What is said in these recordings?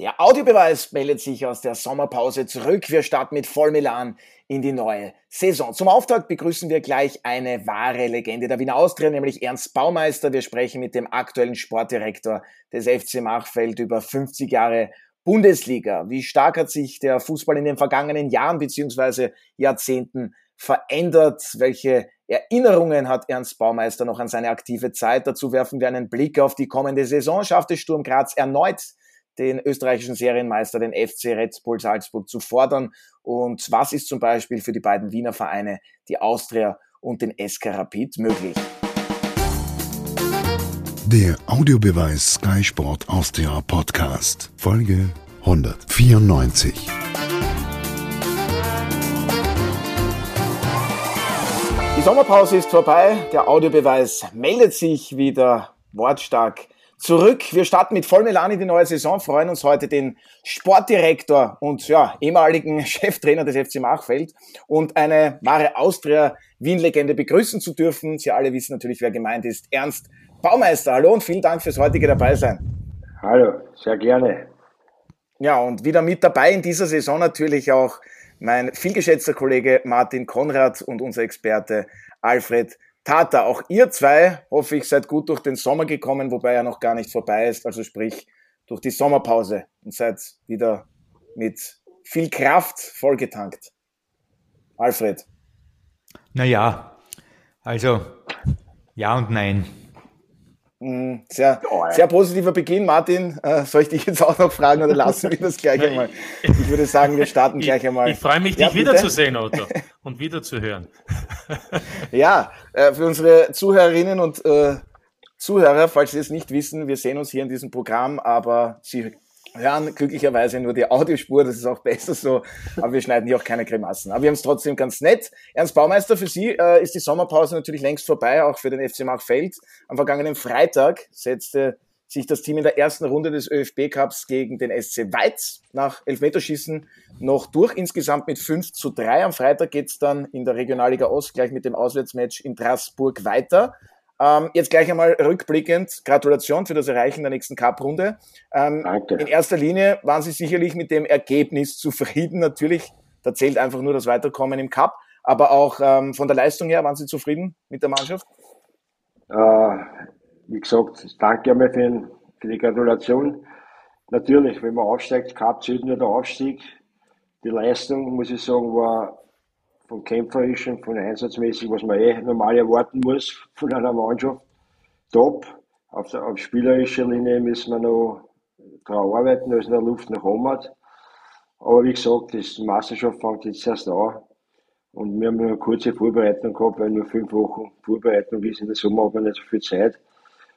Der Audiobeweis meldet sich aus der Sommerpause zurück. Wir starten mit Vollmelan in die neue Saison. Zum Auftakt begrüßen wir gleich eine wahre Legende der Wiener Austria, nämlich Ernst Baumeister. Wir sprechen mit dem aktuellen Sportdirektor des FC Machfeld über 50 Jahre Bundesliga. Wie stark hat sich der Fußball in den vergangenen Jahren beziehungsweise Jahrzehnten verändert? Welche Erinnerungen hat Ernst Baumeister noch an seine aktive Zeit? Dazu werfen wir einen Blick auf die kommende Saison. Schafft es Sturm Graz erneut den österreichischen Serienmeister, den FC Red Bull Salzburg, zu fordern? Und was ist zum Beispiel für die beiden Wiener Vereine, die Austria und den SK Rapid, möglich? Der Audiobeweis Sky Sport Austria Podcast, Folge 194. Die Sommerpause ist vorbei, der Audiobeweis meldet sich wieder wortstark zurück. Wir starten mit Vollmelan in die neue Saison, freuen uns heute den Sportdirektor und ja, ehemaligen Cheftrainer des FC Machfeld und eine wahre Austria-Wien-Legende begrüßen zu dürfen. Sie alle wissen natürlich, wer gemeint ist. Ernst Baumeister, hallo und vielen Dank fürs heutige Dabeisein. Hallo, sehr gerne. Ja, und wieder mit dabei in dieser Saison natürlich auch mein vielgeschätzter Kollege Martin Konrad und unser Experte Alfred Tata, auch ihr zwei, hoffe ich, seid gut durch den Sommer gekommen, wobei er noch gar nicht vorbei ist, also sprich durch die Sommerpause und seid wieder mit viel Kraft vollgetankt. Alfred. Naja, also ja und nein. Mhm, sehr, sehr positiver Beginn. Martin, äh, soll ich dich jetzt auch noch fragen oder lassen wir das gleich einmal? Ich würde sagen, wir starten gleich einmal. Ich, ich freue mich, dich ja, wiederzusehen, Otto, und wiederzuhören. Ja, äh, für unsere Zuhörerinnen und äh, Zuhörer, falls Sie es nicht wissen, wir sehen uns hier in diesem Programm, aber Sie hören glücklicherweise nur die Audiospur, das ist auch besser so, aber wir schneiden hier auch keine Grimassen. Aber wir haben es trotzdem ganz nett. Ernst Baumeister, für Sie äh, ist die Sommerpause natürlich längst vorbei, auch für den FC Machfeld. Am vergangenen Freitag setzte sich das Team in der ersten Runde des ÖFB Cups gegen den SC Weiz nach Elfmeterschießen noch durch, insgesamt mit 5 zu 3. Am Freitag geht's dann in der Regionalliga Ost gleich mit dem Auswärtsmatch in Straßburg weiter. Ähm, jetzt gleich einmal rückblickend, Gratulation für das Erreichen der nächsten Cup-Runde. Ähm. In erster Linie waren Sie sicherlich mit dem Ergebnis zufrieden. Natürlich, da zählt einfach nur das Weiterkommen im Cup. Aber auch ähm, von der Leistung her, waren Sie zufrieden mit der Mannschaft? Äh, wie gesagt, danke einmal für, für die Gratulation. Natürlich, wenn man aufsteigt, Cup nur der Aufstieg. Die Leistung, muss ich sagen, war vom Kämpferischen, von Einsatzmäßig, was man eh normal erwarten muss von einer Mannschaft. Top. Auf, der, auf spielerischer Linie müssen wir noch daran arbeiten, dass in der Luft noch oben hat. Aber wie gesagt, die Meisterschaft fängt jetzt erst an. Und wir haben nur eine kurze Vorbereitung gehabt, weil nur fünf Wochen Vorbereitung ist. In der Sommer man nicht so viel Zeit.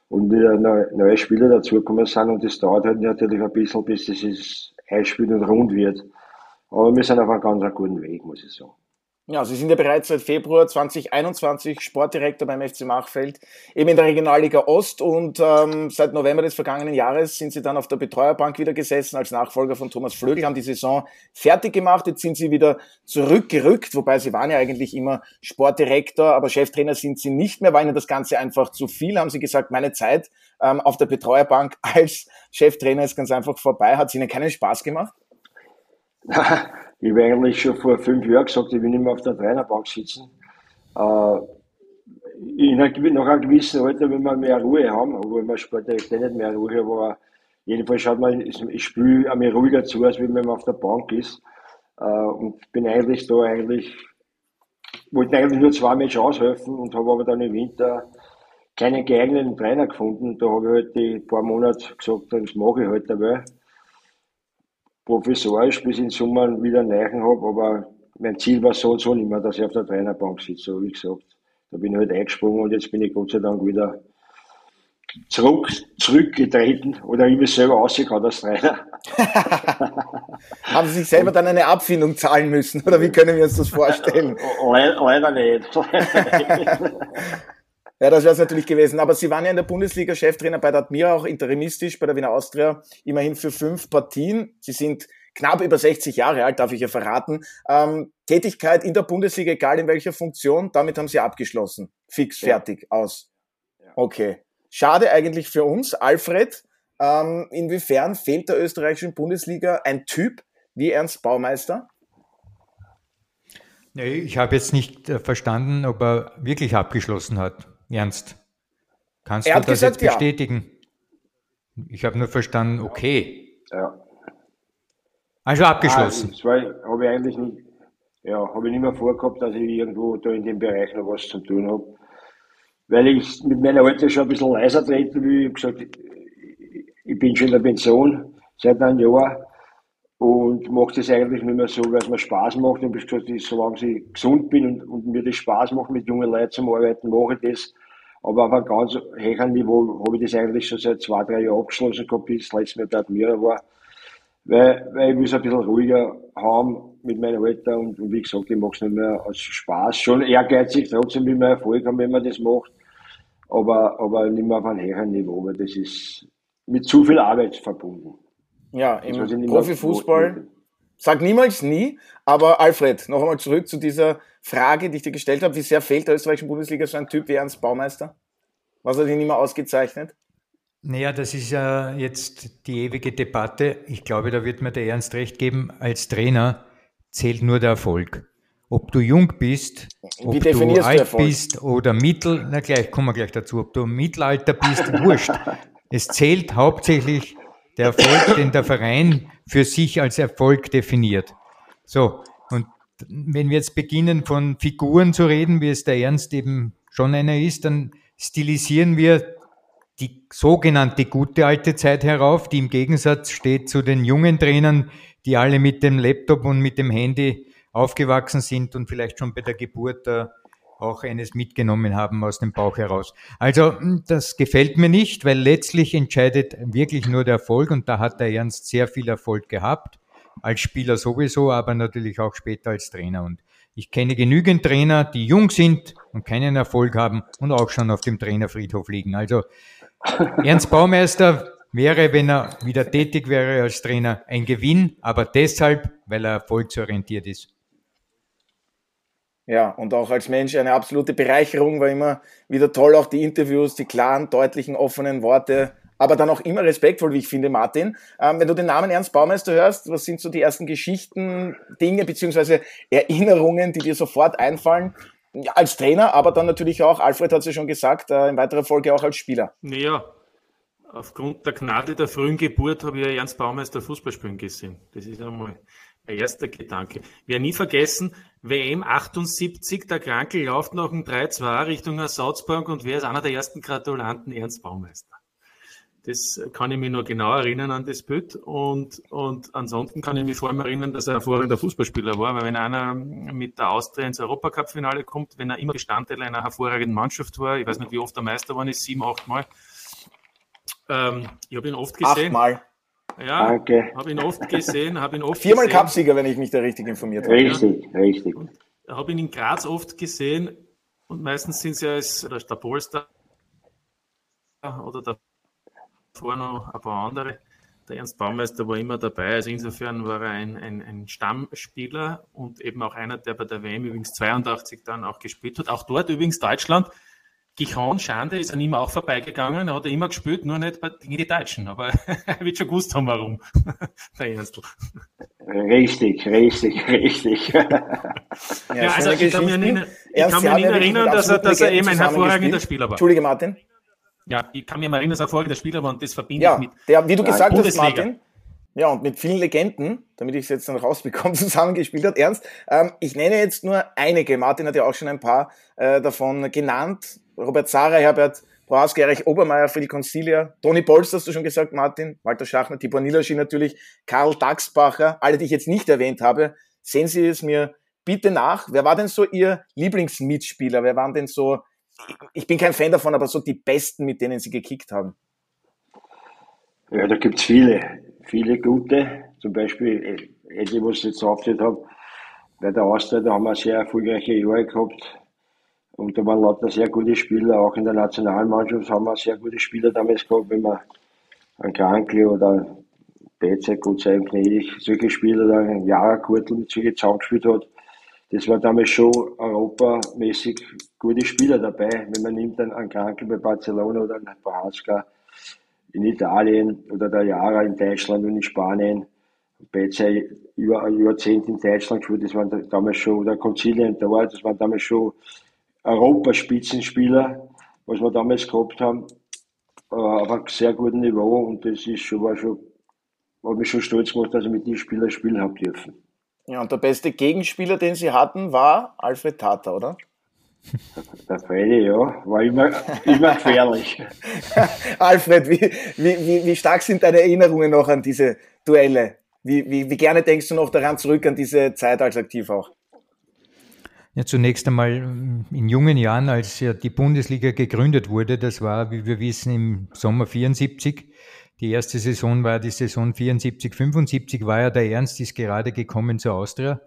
Und wieder neue Spieler dazugekommen sind. Und das dauert halt natürlich ein bisschen, bis dieses Einspiel und rund wird. Aber wir sind auf einem ganz guten Weg, muss ich sagen. Ja, Sie sind ja bereits seit Februar 2021 Sportdirektor beim FC Machfeld, eben in der Regionalliga Ost und ähm, seit November des vergangenen Jahres sind Sie dann auf der Betreuerbank wieder gesessen als Nachfolger von Thomas Flögel, haben die Saison fertig gemacht, jetzt sind Sie wieder zurückgerückt, wobei Sie waren ja eigentlich immer Sportdirektor, aber Cheftrainer sind Sie nicht mehr, war Ihnen das Ganze einfach zu viel, haben Sie gesagt, meine Zeit ähm, auf der Betreuerbank als Cheftrainer ist ganz einfach vorbei, hat es Ihnen keinen Spaß gemacht? Ich habe eigentlich schon vor fünf Jahren gesagt, ich will nicht mehr auf der Trainerbank sitzen. Äh, in einer, nach einem gewissen Alter will man mehr Ruhe haben, obwohl man sportlich nicht mehr Ruhe, aber jedenfalls schaut man, ich spiele mir ruhiger zu, als wenn man auf der Bank ist. Äh, und bin eigentlich da eigentlich, wollte eigentlich nur zwei Matches aushelfen und habe aber dann im Winter keinen geeigneten Trainer gefunden. Da habe ich halt die paar Monate gesagt, das mache ich halt dabei professorisch bis in Sommer wieder Neichen habe, aber mein Ziel war so und so nicht mehr, dass ich auf der Trainerbank sitze, so wie gesagt. Da bin ich halt eingesprungen und jetzt bin ich Gott sei Dank wieder zurück, zurückgetreten oder ich bin selber rausgekommen als Trainer. Haben Sie sich selber dann eine Abfindung zahlen müssen oder wie können wir uns das vorstellen? Leider nicht. Ja, das wäre es natürlich gewesen. Aber Sie waren ja in der Bundesliga Cheftrainer bei der Admira, auch interimistisch bei der Wiener Austria, immerhin für fünf Partien. Sie sind knapp über 60 Jahre alt, darf ich ja verraten. Ähm, Tätigkeit in der Bundesliga, egal in welcher Funktion, damit haben Sie abgeschlossen. Fix, ja. fertig, aus. Okay. Schade eigentlich für uns. Alfred, Ähm, inwiefern fehlt der österreichischen Bundesliga ein Typ wie Ernst Baumeister? Nee, ich habe jetzt nicht äh, verstanden, ob er wirklich abgeschlossen hat. Ernst. Kannst er du das gesagt, jetzt bestätigen? Ja. Ich habe nur verstanden, okay. Ja. Also abgeschlossen. Ah, das habe ich eigentlich nicht, ja, habe ich nicht mehr vorgehabt, dass ich irgendwo da in dem Bereich noch was zu tun habe. Weil ich mit meiner Alter schon ein bisschen leiser treten will. Ich habe gesagt, ich bin schon in der Pension seit einem Jahr und mache das eigentlich nicht mehr so, weil es mir Spaß macht. Und ich gesagt, solange ich gesund bin und, und mir das Spaß macht, mit jungen Leuten zum Arbeiten, mache ich das. Aber auf einem ganz höheren Niveau habe ich das eigentlich schon seit zwei, drei Jahren abgeschlossen gehabt, bis das letzte Mal bei Admira war. Weil, weil ich will es ein bisschen ruhiger haben mit meinem Alter und, und wie gesagt, ich mache es nicht mehr aus Spaß. Schon ehrgeizig, trotzdem will man Erfolg haben, wenn man das macht. Aber, aber nicht mehr auf einem höheren Niveau, weil das ist mit zu viel Arbeit verbunden. Ja, im Profifußball, sag niemals nie, aber Alfred, noch einmal zurück zu dieser Frage, die ich dir gestellt habe. Wie sehr fehlt der österreichischen Bundesliga so ein Typ wie Ernst Baumeister? Was hat ihn immer ausgezeichnet? Naja, das ist ja jetzt die ewige Debatte. Ich glaube, da wird mir der Ernst recht geben. Als Trainer zählt nur der Erfolg. Ob du jung bist, ob du alt du bist oder mittel, na gleich, kommen wir gleich dazu, ob du im Mittelalter bist, wurscht. Es zählt hauptsächlich der Erfolg, den der Verein für sich als Erfolg definiert. So, und wenn wir jetzt beginnen von Figuren zu reden, wie es der Ernst eben schon einer ist, dann stilisieren wir die sogenannte gute alte Zeit herauf, die im Gegensatz steht zu den jungen Trainern, die alle mit dem Laptop und mit dem Handy aufgewachsen sind und vielleicht schon bei der Geburt äh, auch eines mitgenommen haben aus dem Bauch heraus. Also hm, das gefällt mir nicht, weil letztlich entscheidet wirklich nur der Erfolg und da hat der Ernst sehr viel Erfolg gehabt, als Spieler sowieso, aber natürlich auch später als Trainer. Und ich kenne genügend Trainer, die jung sind und keinen Erfolg haben und auch schon auf dem Trainerfriedhof liegen. Also Ernst Baumeister wäre, wenn er wieder tätig wäre als Trainer, ein Gewinn, aber deshalb, weil er erfolgsorientiert ist. Ja, und auch als Mensch eine absolute Bereicherung, war immer wieder toll, auch die Interviews, die klaren, deutlichen, offenen Worte, aber dann auch immer respektvoll, wie ich finde, Martin. Ähm, wenn du den Namen Ernst Baumeister hörst, was sind so die ersten Geschichten, Dinge beziehungsweise Erinnerungen, die dir sofort einfallen? Ja, als Trainer, aber dann natürlich auch, Alfred hat es ja schon gesagt, äh, in weiterer Folge auch als Spieler. Naja, aufgrund der Gnade der frühen Geburt habe ich ja Ernst Baumeister Fußball spielen gesehen. Das ist einmal ein erster Gedanke. Wir nie vergessen, WM 78, der Krankel läuft nach dem 3-2 Richtung Salzburg und wer ist einer der ersten Gratulanten? Ernst Baumeister. Das kann ich mich nur genau erinnern an das Bild und, und ansonsten kann ich mich vor allem erinnern, dass er ein hervorragender Fußballspieler war, weil wenn einer mit der Austria ins Europacup-Finale kommt, wenn er immer Bestandteil einer hervorragenden Mannschaft war, ich weiß nicht, wie oft er Meister geworden ist, sieben, acht Mal. Ähm, ich habe ihn oft gesehen. Achtmal. Ja, Danke. habe ihn oft gesehen, habe ihn oft Viermal gesehen. Cupsieger, wenn ich mich da richtig informiert habe. Richtig, ja. richtig. Habe ihn in Graz oft gesehen und meistens sind sie als der Polster oder der davor noch ein paar andere. Der Ernst Baumeister war immer dabei, also insofern war er ein, ein, ein Stammspieler und eben auch einer, der bei der WM übrigens 82 dann auch gespielt hat. Auch dort übrigens Deutschland Gichon, Schande, ist an ihm auch vorbeigegangen. Er hat immer gespielt, nur nicht gegen die Deutschen. Aber er wird schon gewusst haben, warum. Der Ernstl. Richtig, richtig, richtig. ja, ja also ich kann, mir nicht, ich kann mich nicht erinnern, dass er, dass er eben ein hervorragender Spieler war. Entschuldige, Martin. Ja, ich kann mir mal erinnern, dass er hervorragender Spieler war und das verbinde ja, ich mit. Der, wie du gesagt hast, Martin, ja, und mit vielen Legenden, damit ich es jetzt noch rausbekomme, zusammengespielt hat. Ernst, ähm, ich nenne jetzt nur einige. Martin hat ja auch schon ein paar äh, davon genannt. Robert Zara, Herbert Prohaska, Erich Obermeier, Phil Concilia, Toni Bolz, hast du schon gesagt, Martin, Walter Schachner, Tibor Nilaschi natürlich, Karl Daxbacher, alle, die ich jetzt nicht erwähnt habe. Sehen Sie es mir bitte nach. Wer war denn so Ihr Lieblingsmitspieler? Wer waren denn so, ich bin kein Fan davon, aber so die Besten, mit denen Sie gekickt haben? Ja, da gibt's viele, viele gute. Zum Beispiel, Eddie, was ich jetzt aufgehört habe, bei der Austria, da haben wir sehr erfolgreiche Jahre gehabt. Und da waren lauter sehr gute Spieler, auch in der Nationalmannschaft haben wir sehr gute Spieler damals gehabt, wenn man ein Krankli oder Betze, gut sein gnädig, solche Spieler, da ein Jara Kurtel mit solchen zusammengespielt hat. Das war damals schon europamäßig gute Spieler dabei, wenn man nimmt dann einen Krankel bei Barcelona oder einen Prohaska. in Italien oder der Jahre in Deutschland und in Spanien. Beide über ein Jahrzehnt in Deutschland gespielt, das waren damals schon, oder Konzilien dort, das waren damals schon Europaspitzenspieler, was wir damals gehabt haben, äh, auf einem sehr guten Niveau und das ist schon, war schon, hat mich schon stolz gemacht, dass ich mit den Spielern spielen habe dürfen. Ja, und der beste Gegenspieler, den Sie hatten, war Alfred Tata, oder? Der Freddy, ja, war immer, immer gefährlich. Alfred, wie, wie, wie stark sind deine Erinnerungen noch an diese Duelle? Wie, wie, wie gerne denkst du noch daran zurück, an diese Zeit als aktiv auch? Ja, zunächst einmal in jungen Jahren, als ja die Bundesliga gegründet wurde, das war, wie wir wissen, im Sommer 74. Die erste Saison war die Saison 74, 75, war ja der Ernst, ist gerade gekommen zur Austria,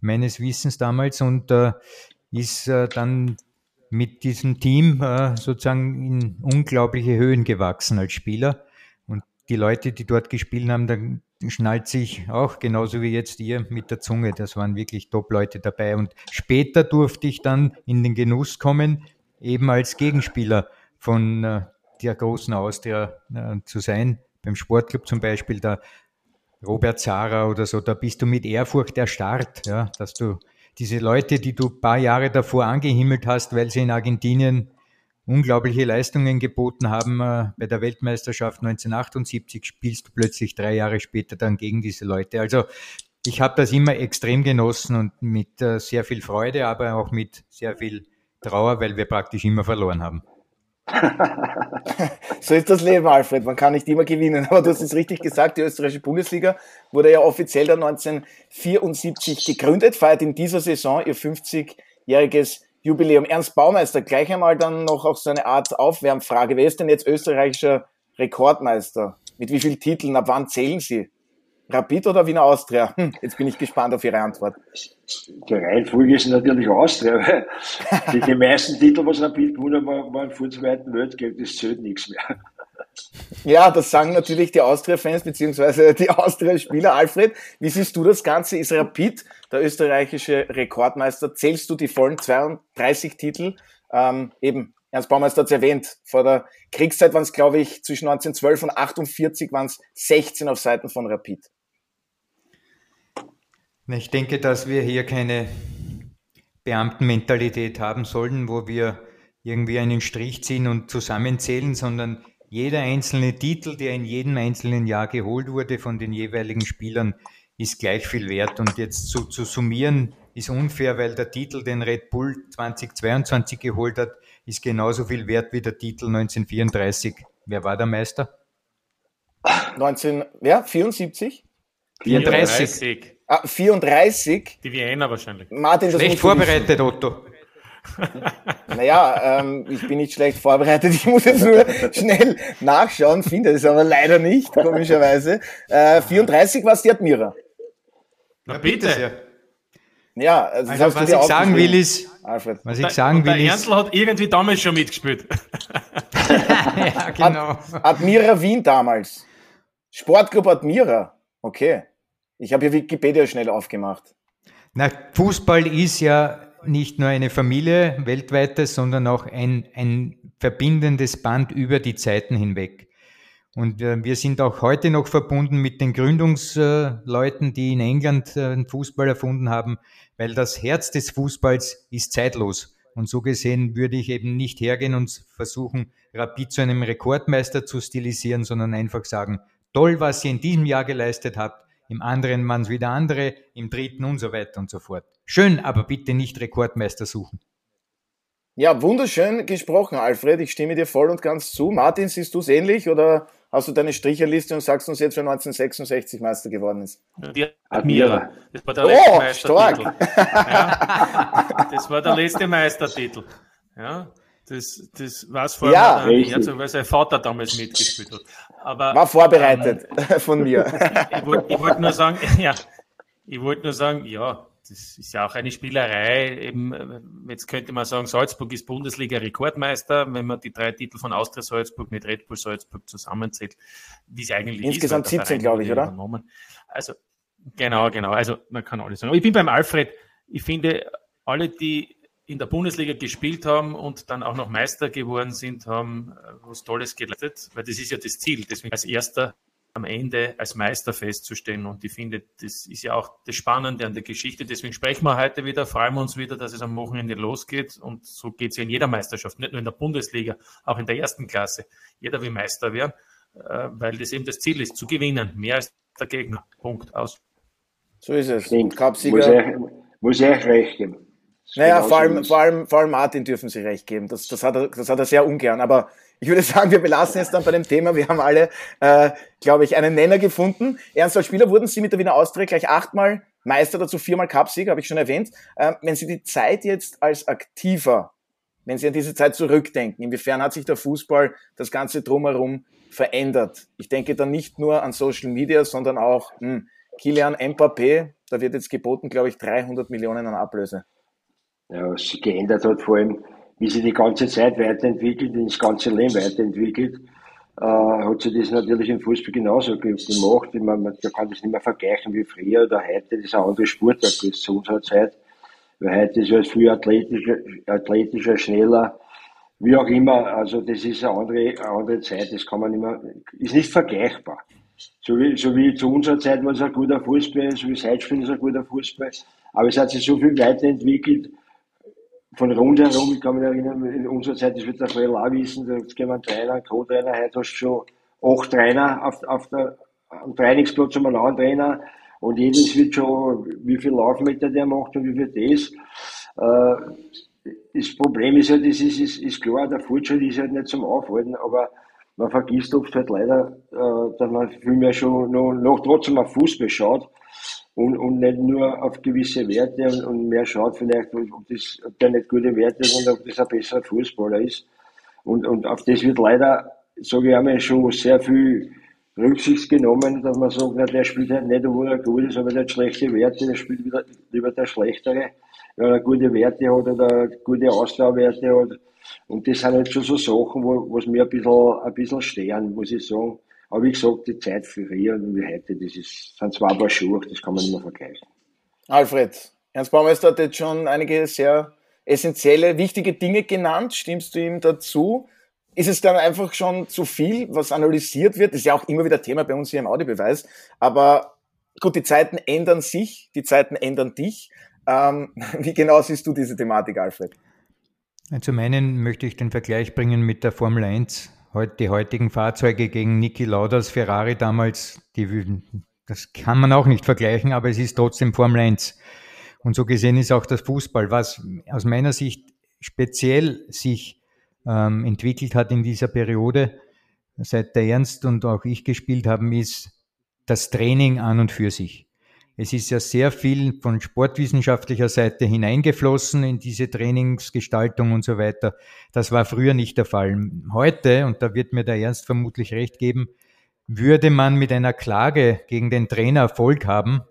meines Wissens damals, und äh, ist äh, dann mit diesem Team äh, sozusagen in unglaubliche Höhen gewachsen als Spieler. Und die Leute, die dort gespielt haben, dann schnallt sich auch genauso wie jetzt ihr mit der Zunge. Das waren wirklich Top-Leute dabei. Und später durfte ich dann in den Genuss kommen, eben als Gegenspieler von äh, der großen Austria äh, zu sein. Beim Sportclub zum Beispiel, der Robert Zara oder so, da bist du mit Ehrfurcht erstarrt, ja, dass du diese Leute, die du paar Jahre davor angehimmelt hast, weil sie in Argentinien unglaubliche Leistungen geboten haben. Äh, bei der Weltmeisterschaft 1978 spielst du plötzlich drei Jahre später dann gegen diese Leute. Also ich habe das immer extrem genossen und mit äh, sehr viel Freude, aber auch mit sehr viel Trauer, weil wir praktisch immer verloren haben. so ist das Leben, Alfred. Man kann nicht immer gewinnen. Aber du hast es richtig gesagt, die österreichische Bundesliga wurde ja offiziell dann 1974 gegründet, feiert in dieser Saison ihr 50-jähriges Jubiläum. Ernst Baumeister, gleich einmal dann noch auch so eine Art Aufwärmfrage. Wer ist denn jetzt österreichischer Rekordmeister? Mit wie vielen Titeln? Ab wann zählen Sie? Rapid oder Wiener Austria? Hm, jetzt bin ich gespannt auf Ihre Antwort. Die Reihenfolge ist natürlich Austria. Die, die meisten Titel, was Rapid gewonnen haben, waren vor dem Zweiten Weltkrieg. Das zählt nichts mehr. Ja, das sagen natürlich die Austria-Fans beziehungsweise die Austria-Spieler. Alfred, wie siehst du das Ganze? Ist Rapid der österreichische Rekordmeister? Zählst du die vollen 32 Titel? Ähm, eben, Ernst Baumeister hat es erwähnt, vor der Kriegszeit waren es, glaube ich, zwischen 1912 und 48 waren es 16 auf Seiten von Rapid. Ich denke, dass wir hier keine Beamtenmentalität haben sollen, wo wir irgendwie einen Strich ziehen und zusammenzählen, sondern jeder einzelne Titel, der in jedem einzelnen Jahr geholt wurde von den jeweiligen Spielern, ist gleich viel wert. Und jetzt zu, zu summieren ist unfair, weil der Titel, den Red Bull 2022 geholt hat, ist genauso viel wert wie der Titel 1934. Wer war der Meister? 19, ja, 74? 34. 34. Ah, 34? Die Wiener wahrscheinlich. Martin, das Schlecht vorbereitet, Otto. Naja, ähm, ich bin nicht schlecht vorbereitet. Ich muss jetzt nur schnell nachschauen, finde es aber leider nicht, komischerweise. Äh, 34 war es die Admira. Na bitte. Ja, also, also was ich sagen will ist, Alfred. was ich sagen will der Ernstl hat irgendwie damals schon mitgespielt. ja, genau. Ad Admira Wien damals. Sportclub Admira. Okay. Ich habe hier Wikipedia schnell aufgemacht. Na, Fußball ist ja nicht nur eine Familie weltweites, sondern auch ein, ein verbindendes Band über die Zeiten hinweg. Und äh, wir sind auch heute noch verbunden mit den Gründungsleuten, die in England äh, den Fußball erfunden haben, weil das Herz des Fußballs ist zeitlos. Und so gesehen würde ich eben nicht hergehen und versuchen, Rapid zu einem Rekordmeister zu stilisieren, sondern einfach sagen, toll, was ihr in diesem Jahr geleistet habt, im anderen es wieder andere, im dritten und so weiter und so fort. Schön, aber bitte nicht Rekordmeister suchen. Ja, wunderschön gesprochen, Alfred. Ich stimme dir voll und ganz zu. Martin, siehst du es ähnlich oder hast du deine Stricherliste und sagst uns jetzt, wer 1966 Meister geworden ist? Die Admira. Das war der letzte oh, Meistertitel. Ja, das war der letzte Meistertitel. Ja, das, das war es vorher ja, Herzog, weil sein Vater damals mitgespielt hat. Aber, war vorbereitet ähm, von mir. ich wollte wollt nur sagen, ja, ich wollte nur sagen, ja, das ist ja auch eine Spielerei. Eben, jetzt könnte man sagen, Salzburg ist Bundesliga-Rekordmeister, wenn man die drei Titel von Austria Salzburg mit Red Bull Salzburg zusammenzählt, wie es eigentlich Insgesamt ist. Insgesamt 17, glaube ich, oder? Übernommen. Also, genau, genau. Also, man kann alles sagen. Aber ich bin beim Alfred. Ich finde, alle, die in der Bundesliga gespielt haben und dann auch noch Meister geworden sind, haben äh, was Tolles geleistet, weil das ist ja das Ziel. Deswegen als Erster am Ende als Meister festzustellen. Und ich finde, das ist ja auch das Spannende an der Geschichte. Deswegen sprechen wir heute wieder, freuen wir uns wieder, dass es am Wochenende losgeht. Und so geht es ja in jeder Meisterschaft, nicht nur in der Bundesliga, auch in der ersten Klasse. Jeder will Meister werden, äh, weil das eben das Ziel ist, zu gewinnen. Mehr als der Gegner. Punkt. Aus. So ist es. Stimmt. Muss ich, muss ich recht geben. Naja, vor allem, vor, allem, vor allem Martin dürfen Sie recht geben. Das, das, hat er, das hat er sehr ungern. Aber ich würde sagen, wir belassen es dann bei dem Thema. Wir haben alle, äh, glaube ich, einen Nenner gefunden. Ernst, als Spieler wurden Sie mit der Wiener Austria gleich achtmal Meister, dazu viermal Cupsieger, habe ich schon erwähnt. Äh, wenn Sie die Zeit jetzt als Aktiver, wenn Sie an diese Zeit zurückdenken, inwiefern hat sich der Fußball, das Ganze drumherum verändert? Ich denke dann nicht nur an Social Media, sondern auch hm, Kilian Mbappé, da wird jetzt geboten, glaube ich, 300 Millionen an Ablöse ja, was sich geändert hat, vor allem, wie sich die ganze Zeit weiterentwickelt, das ganze Leben weiterentwickelt, äh, hat sich das natürlich im Fußball genauso gemacht. Ich meine, man kann das nicht mehr vergleichen wie früher oder heute, das ist ein anderer Sportart als zu unserer Zeit. Weil heute ist es früher athletischer, athletischer, schneller, wie auch immer. Also das ist eine andere, eine andere Zeit, das kann man nicht mehr, ist nicht vergleichbar. So wie, so wie zu unserer Zeit war es ein guter Fußball, so wie es heute spielen ist ein guter Fußball. Aber es hat sich so viel weiterentwickelt, von rundherum, ich kann mich erinnern, in unserer Zeit, das wird der Frel auch wissen, da gehen wir einen Trainer, einen Co-Trainer, heute hast du schon acht Trainer auf, auf der, am Trainingsplatz um einen anderen Trainer. Und jedes wird schon, wie viel Laufmeter der macht und wie viel das. Äh, das Problem ist halt, das ist, ist, ist klar, der Fortschritt ist halt nicht zum Aufhalten, aber man vergisst oft halt leider, äh, dass man viel mehr schon noch, noch trotzdem auf Fußball schaut und, und nicht nur auf gewisse Werte und, und mehr schaut vielleicht, ob, das, ob der nicht gute Werte und ob das ein besserer Fußballer ist. Und, und auf das wird leider, sage ich einmal, schon sehr viel Rücksicht genommen, dass man sagt, na, der spielt halt nicht, obwohl er gut ist, aber der hat schlechte Werte, der spielt wieder, lieber der schlechtere, weil er gute Werte hat oder gute Ausdauerwerte hat. Und das sind halt schon so Sachen, wo, was mir ein bisschen, ein bisschen stehen, muss ich sagen. Aber wie gesagt, die Zeit für früher und wie heute, das ist, sind zwei Paar Schuhe, das kann man nicht mehr vergleichen. Alfred, Ernst Baumeister hat jetzt schon einige sehr essentielle, wichtige Dinge genannt. Stimmst du ihm dazu? Ist es dann einfach schon zu viel, was analysiert wird? Das ist ja auch immer wieder Thema bei uns hier im Audiobeweis. Aber gut, die Zeiten ändern sich, die Zeiten ändern dich. Ähm, wie genau siehst du diese Thematik, Alfred? Zum einen möchte ich den Vergleich bringen mit der Formel 1 die heutigen Fahrzeuge gegen Niki Lauders Ferrari damals, die, das kann man auch nicht vergleichen, aber es ist trotzdem Formel 1. Und so gesehen ist auch das Fußball, was aus meiner Sicht speziell sich ähm, entwickelt hat in dieser Periode, seit der Ernst und auch ich gespielt haben, ist das Training an und für sich. Es ist ja sehr viel von sportwissenschaftlicher Seite hineingeflossen in diese Trainingsgestaltung und so weiter. Das war früher nicht der Fall. Heute, und da wird mir der Ernst vermutlich recht geben, würde man mit einer Klage gegen den Trainer Erfolg haben,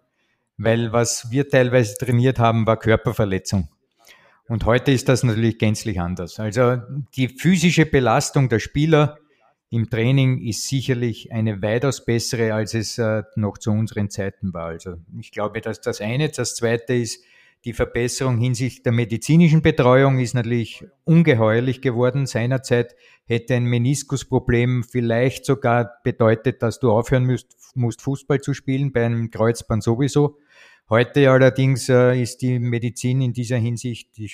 weil was wir teilweise trainiert haben, war Körperverletzung. Und heute ist das natürlich gänzlich anders. Also die physische Belastung der Spieler im Training ist sicherlich eine weitaus bessere, als es äh, noch zu unseren Zeiten war. Also ich glaube, dass das eine. Das zweite ist, die Verbesserung hinsichtlich der medizinischen Betreuung ist natürlich ungeheuerlich geworden. Seinerzeit hätte ein Meniskusproblem vielleicht sogar bedeutet, dass du aufhören musst, musst Fußball zu spielen, bei einem Kreuzband sowieso. Heute allerdings äh, ist die Medizin in dieser Hinsicht, die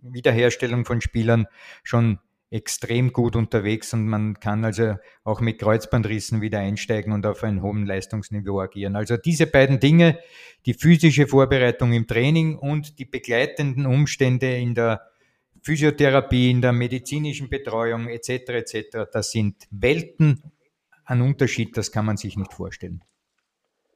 Wiederherstellung von Spielern schon extrem gut unterwegs und man kann also auch mit Kreuzbandrissen wieder einsteigen und auf ein hohen Leistungsniveau agieren. Also diese beiden Dinge, die physische Vorbereitung im Training und die begleitenden Umstände in der Physiotherapie, in der medizinischen Betreuung etc. etc. Das sind Welten an Unterschied, das kann man sich nicht vorstellen.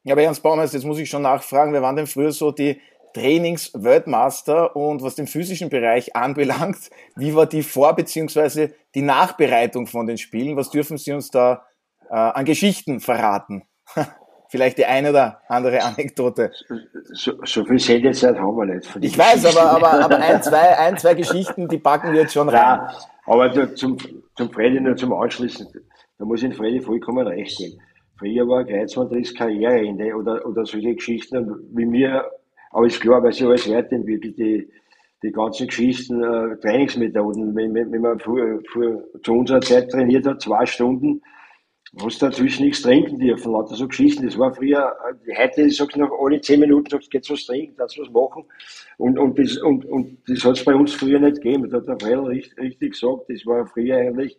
Ja, aber Ernst Baumeister, jetzt muss ich schon nachfragen, wer waren denn früher so die Trainings-Weltmaster und was den physischen Bereich anbelangt, wie war die Vor- bzw. die Nachbereitung von den Spielen? Was dürfen Sie uns da äh, an Geschichten verraten? Vielleicht die eine oder andere Anekdote. So, so viel Sendezeit haben wir nicht. ich weiß, aber, aber, aber ein, zwei, ein, zwei Geschichten, die packen wir jetzt schon rein. Ja, aber zum, zum Freddy nur zum Anschließen, da muss ich Freddy vollkommen recht geben. Früher war Kreuzmann Karriereende oder, oder solche Geschichten, wie mir aber ist klar, weil sich alles weiterentwickelt. Die, die ganzen Geschichten, äh, Trainingsmethoden. Wenn, wenn, wenn man für, für, zu unserer Zeit trainiert hat, zwei Stunden, hast du dazwischen nichts trinken dürfen, lauter so Geschichten. Das war früher, äh, heute sagst du noch alle zehn Minuten, sagst, geht's was trinken, kannst was machen. Und, und das, und, und das hat's bei uns früher nicht gegeben. Das hat der Frell richtig, richtig gesagt. Das war früher eigentlich,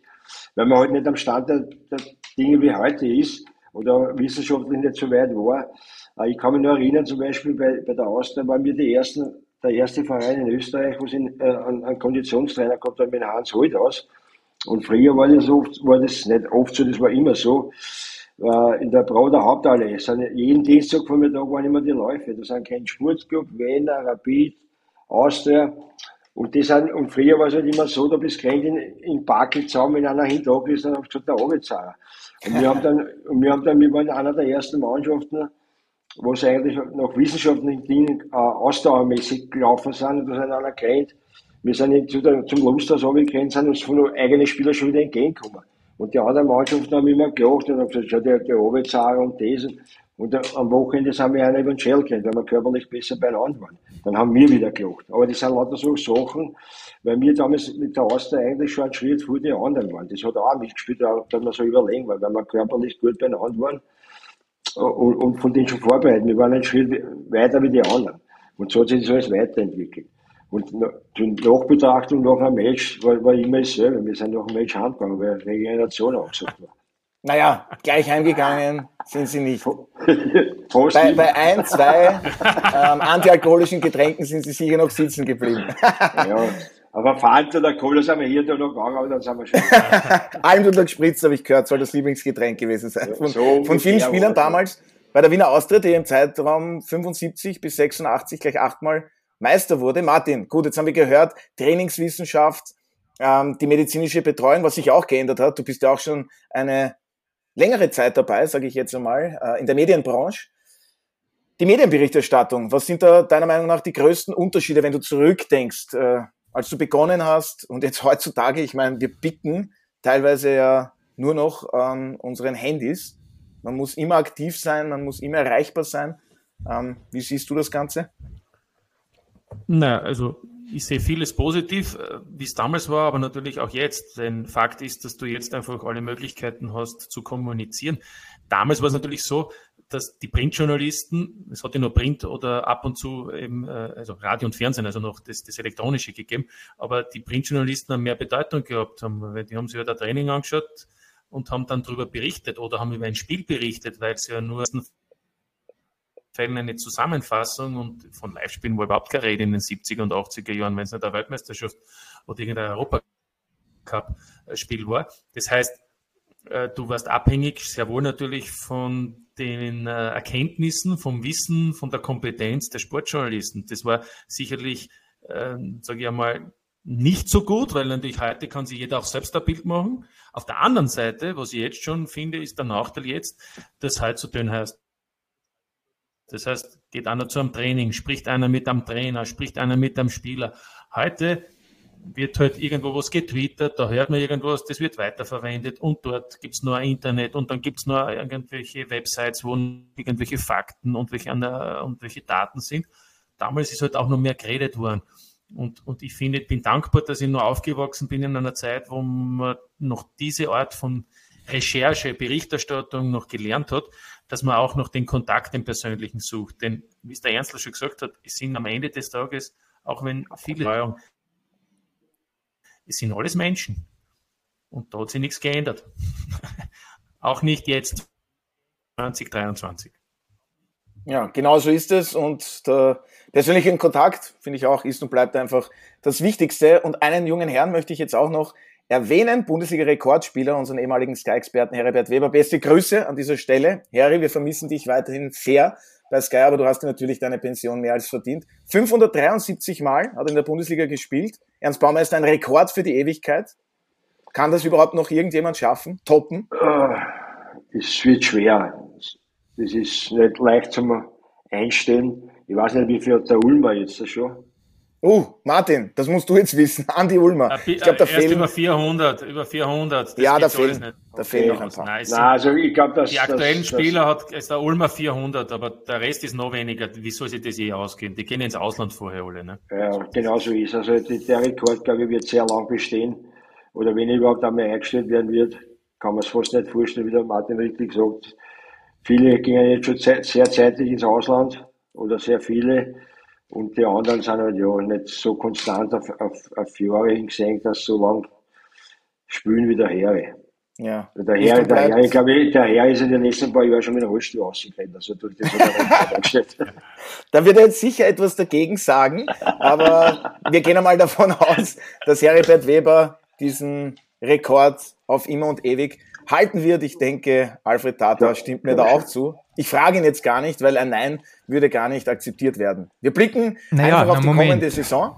weil man halt nicht am Stand der, der Dinge wie heute ist, oder wissenschaftlich nicht so weit war. Äh, ich kann mich nur erinnern, zum Beispiel bei, bei der Austria waren wir die ersten, der erste Verein in Österreich, wo sie äh, einen, einen Konditionstrainer gehabt haben mit Hans Holt aus. Und früher war das oft, war das nicht oft so, das war immer so. Äh, in der Broder Hauptallee sind jeden Dienstag vor mir da waren immer die Läufe. Da sind kein Sportclub, Wiener, Rapid, Austria. Und, das sind, und früher war es halt immer so, da bist du in, in Park zusammen, wenn einer hinter ist, dann hast du gesagt, der Arbeitszahler. Und wir haben dann, und wir haben dann, wir waren einer der ersten Mannschaften, wo es eigentlich nach wissenschaftlichen Dingen äh, ausdauermäßig gelaufen sind, und das hat einer kennt. Wir sind zu der, zum Lusthaus runtergerannt, sind uns von den eigenen Spielern schon wieder entgegengekommen. Und die anderen Mannschaften haben immer gelacht und haben gesagt, schau, der, der und das. Und am Wochenende sind wir einer über den Shell kennt, weil wir körperlich besser beieinander waren. Dann haben wir wieder gelacht. Aber das sind lauter so Sachen, weil wir damals mit der Austria eigentlich schon einen Schritt vor den anderen waren. Das hat auch mitgespielt, da hat man so überlegen, weil wir körperlich gut beieinander waren und, und von denen schon vorbereitet. Wir waren einen Schritt weiter wie die anderen. Und so hat sich das alles weiterentwickelt. Und die Nachbetrachtung nach einem Match war, war immer dasselbe. Wir sind nach dem Match heimgegangen, weil Regeneration angesagt war. Naja, gleich heimgegangen sind sie nicht. bei, bei ein, zwei ähm, antialkoholischen Getränken sind sie sicher noch sitzen geblieben. ja, aber Fanta oder Cola sind wir hier da noch gegangen, aber dann sind wir schon. Almdudler gespritzt, habe ich gehört, soll das Lieblingsgetränk gewesen sein. Von, so von vielen Spielern damals bei der Wiener Austria, die im Zeitraum 75 bis 86 gleich achtmal Meister wurde. Martin, gut, jetzt haben wir gehört, Trainingswissenschaft, ähm, die medizinische Betreuung, was sich auch geändert hat. Du bist ja auch schon eine längere Zeit dabei, sage ich jetzt einmal, äh, in der Medienbranche. Die Medienberichterstattung, was sind da deiner Meinung nach die größten Unterschiede, wenn du zurückdenkst, äh, als du begonnen hast und jetzt heutzutage, ich meine, wir bicken teilweise ja nur noch an unseren Handys. Man muss immer aktiv sein, man muss immer erreichbar sein. Ähm, wie siehst du das Ganze? Na, also ich sehe vieles positiv, äh, wie es damals war, aber natürlich auch jetzt. Denn Fakt ist, dass du jetzt einfach alle Möglichkeiten hast zu kommunizieren. Damals war es natürlich so, dass die Printjournalisten, es hat ja nur Print oder ab und zu eben, äh, also Radio und Fernsehen, also noch das, das Elektronische gegeben, aber die Printjournalisten haben mehr Bedeutung gehabt, haben, weil die haben sich ja da Training angeschaut und haben dann darüber berichtet oder haben über ein Spiel berichtet, weil es ja nur Fällen eine Zusammenfassung und von Live-Spielen war überhaupt keine Rede in den 70er und 80er Jahren, wenn es nicht eine Weltmeisterschaft oder irgendein Europacup-Spiel war. Das heißt, du warst abhängig, sehr wohl natürlich von den äh, Erkenntnissen, vom Wissen, von der Kompetenz der Sportjournalisten. Das war sicherlich, äh, sage ich einmal, nicht so gut, weil natürlich heute kann sich jeder auch selbst ein Bild machen. Auf der anderen Seite, was ich jetzt schon finde, ist der Nachteil jetzt, dass halt so dünn heißt, das heißt, geht einer zu einem Training, spricht einer mit einem Trainer, spricht einer mit einem Spieler. Heute wird halt irgendwo was getwittert, da hört man irgendwas, das wird weiterverwendet und dort gibt's nur Internet und dann gibt's nur irgendwelche Websites, wo irgendwelche Fakten und welche, und welche Daten sind. Damals ist halt auch noch mehr geredet worden. Und, und ich finde, ich bin dankbar, dass ich nur aufgewachsen bin in einer Zeit, wo man noch diese Art von Recherche, Berichterstattung noch gelernt hat, dass man auch noch den Kontakt, den persönlichen sucht. Denn, wie es der Ernstler schon gesagt hat, es sind am Ende des Tages, auch wenn viele Neuerungen, es sind alles Menschen. Und da hat sich nichts geändert. auch nicht jetzt 2023. Ja, genau so ist es. Und der persönliche Kontakt, finde ich auch, ist und bleibt einfach das Wichtigste. Und einen jungen Herrn möchte ich jetzt auch noch erwähnen. Bundesliga-Rekordspieler, unseren ehemaligen Sky-Experten Heribert Weber. Beste Grüße an dieser Stelle. Harry, wir vermissen dich weiterhin sehr bei Sky, aber du hast natürlich deine Pension mehr als verdient. 573 Mal hat er in der Bundesliga gespielt. Ernst Baumeister, ein Rekord für die Ewigkeit. Kann das überhaupt noch irgendjemand schaffen? Toppen? Es wird schwer. Das ist nicht leicht zum Einstellen. Ich weiß nicht, wie viel hat der Ulmer jetzt schon. Oh, Martin, das musst du jetzt wissen. Andi Ulmer. Ich glaube, da fehlen über 400, über 400. Das ja, da fehlen, da okay. fehlen noch ein paar. Nein, Nein, also ich glaube, dass die aktuellen das, Spieler hat ist der Ulmer 400, aber der Rest ist noch weniger. Wie soll sich das eh ausgehen? Die gehen ins Ausland vorher alle, ne? Ja, genau so ist. Also der Rekord, glaube ich, wird sehr lang bestehen. Oder wenn er überhaupt einmal eingestellt werden wird, kann man es fast nicht vorstellen, wie der Martin richtig sagt. Viele gingen jetzt schon sehr zeitig ins Ausland oder sehr viele. Und die anderen sind halt ja nicht so konstant auf, auf, auf Jahre hingesehen, dass so lang spielen wie der Herre. Ja. Der Herr, der Herr, ich glaube, der Herr ist in den letzten paar Jahren schon mit dem Rollstuhl ausgegangen. Also durch das da wird er jetzt sicher etwas dagegen sagen, aber wir gehen einmal davon aus, dass Heribert Weber diesen Rekord auf immer und ewig halten wird. Ich denke, Alfred Tata stimmt mir da auch zu. Ich frage ihn jetzt gar nicht, weil ein Nein würde gar nicht akzeptiert werden. Wir blicken naja, einfach auf die Moment. kommende Saison.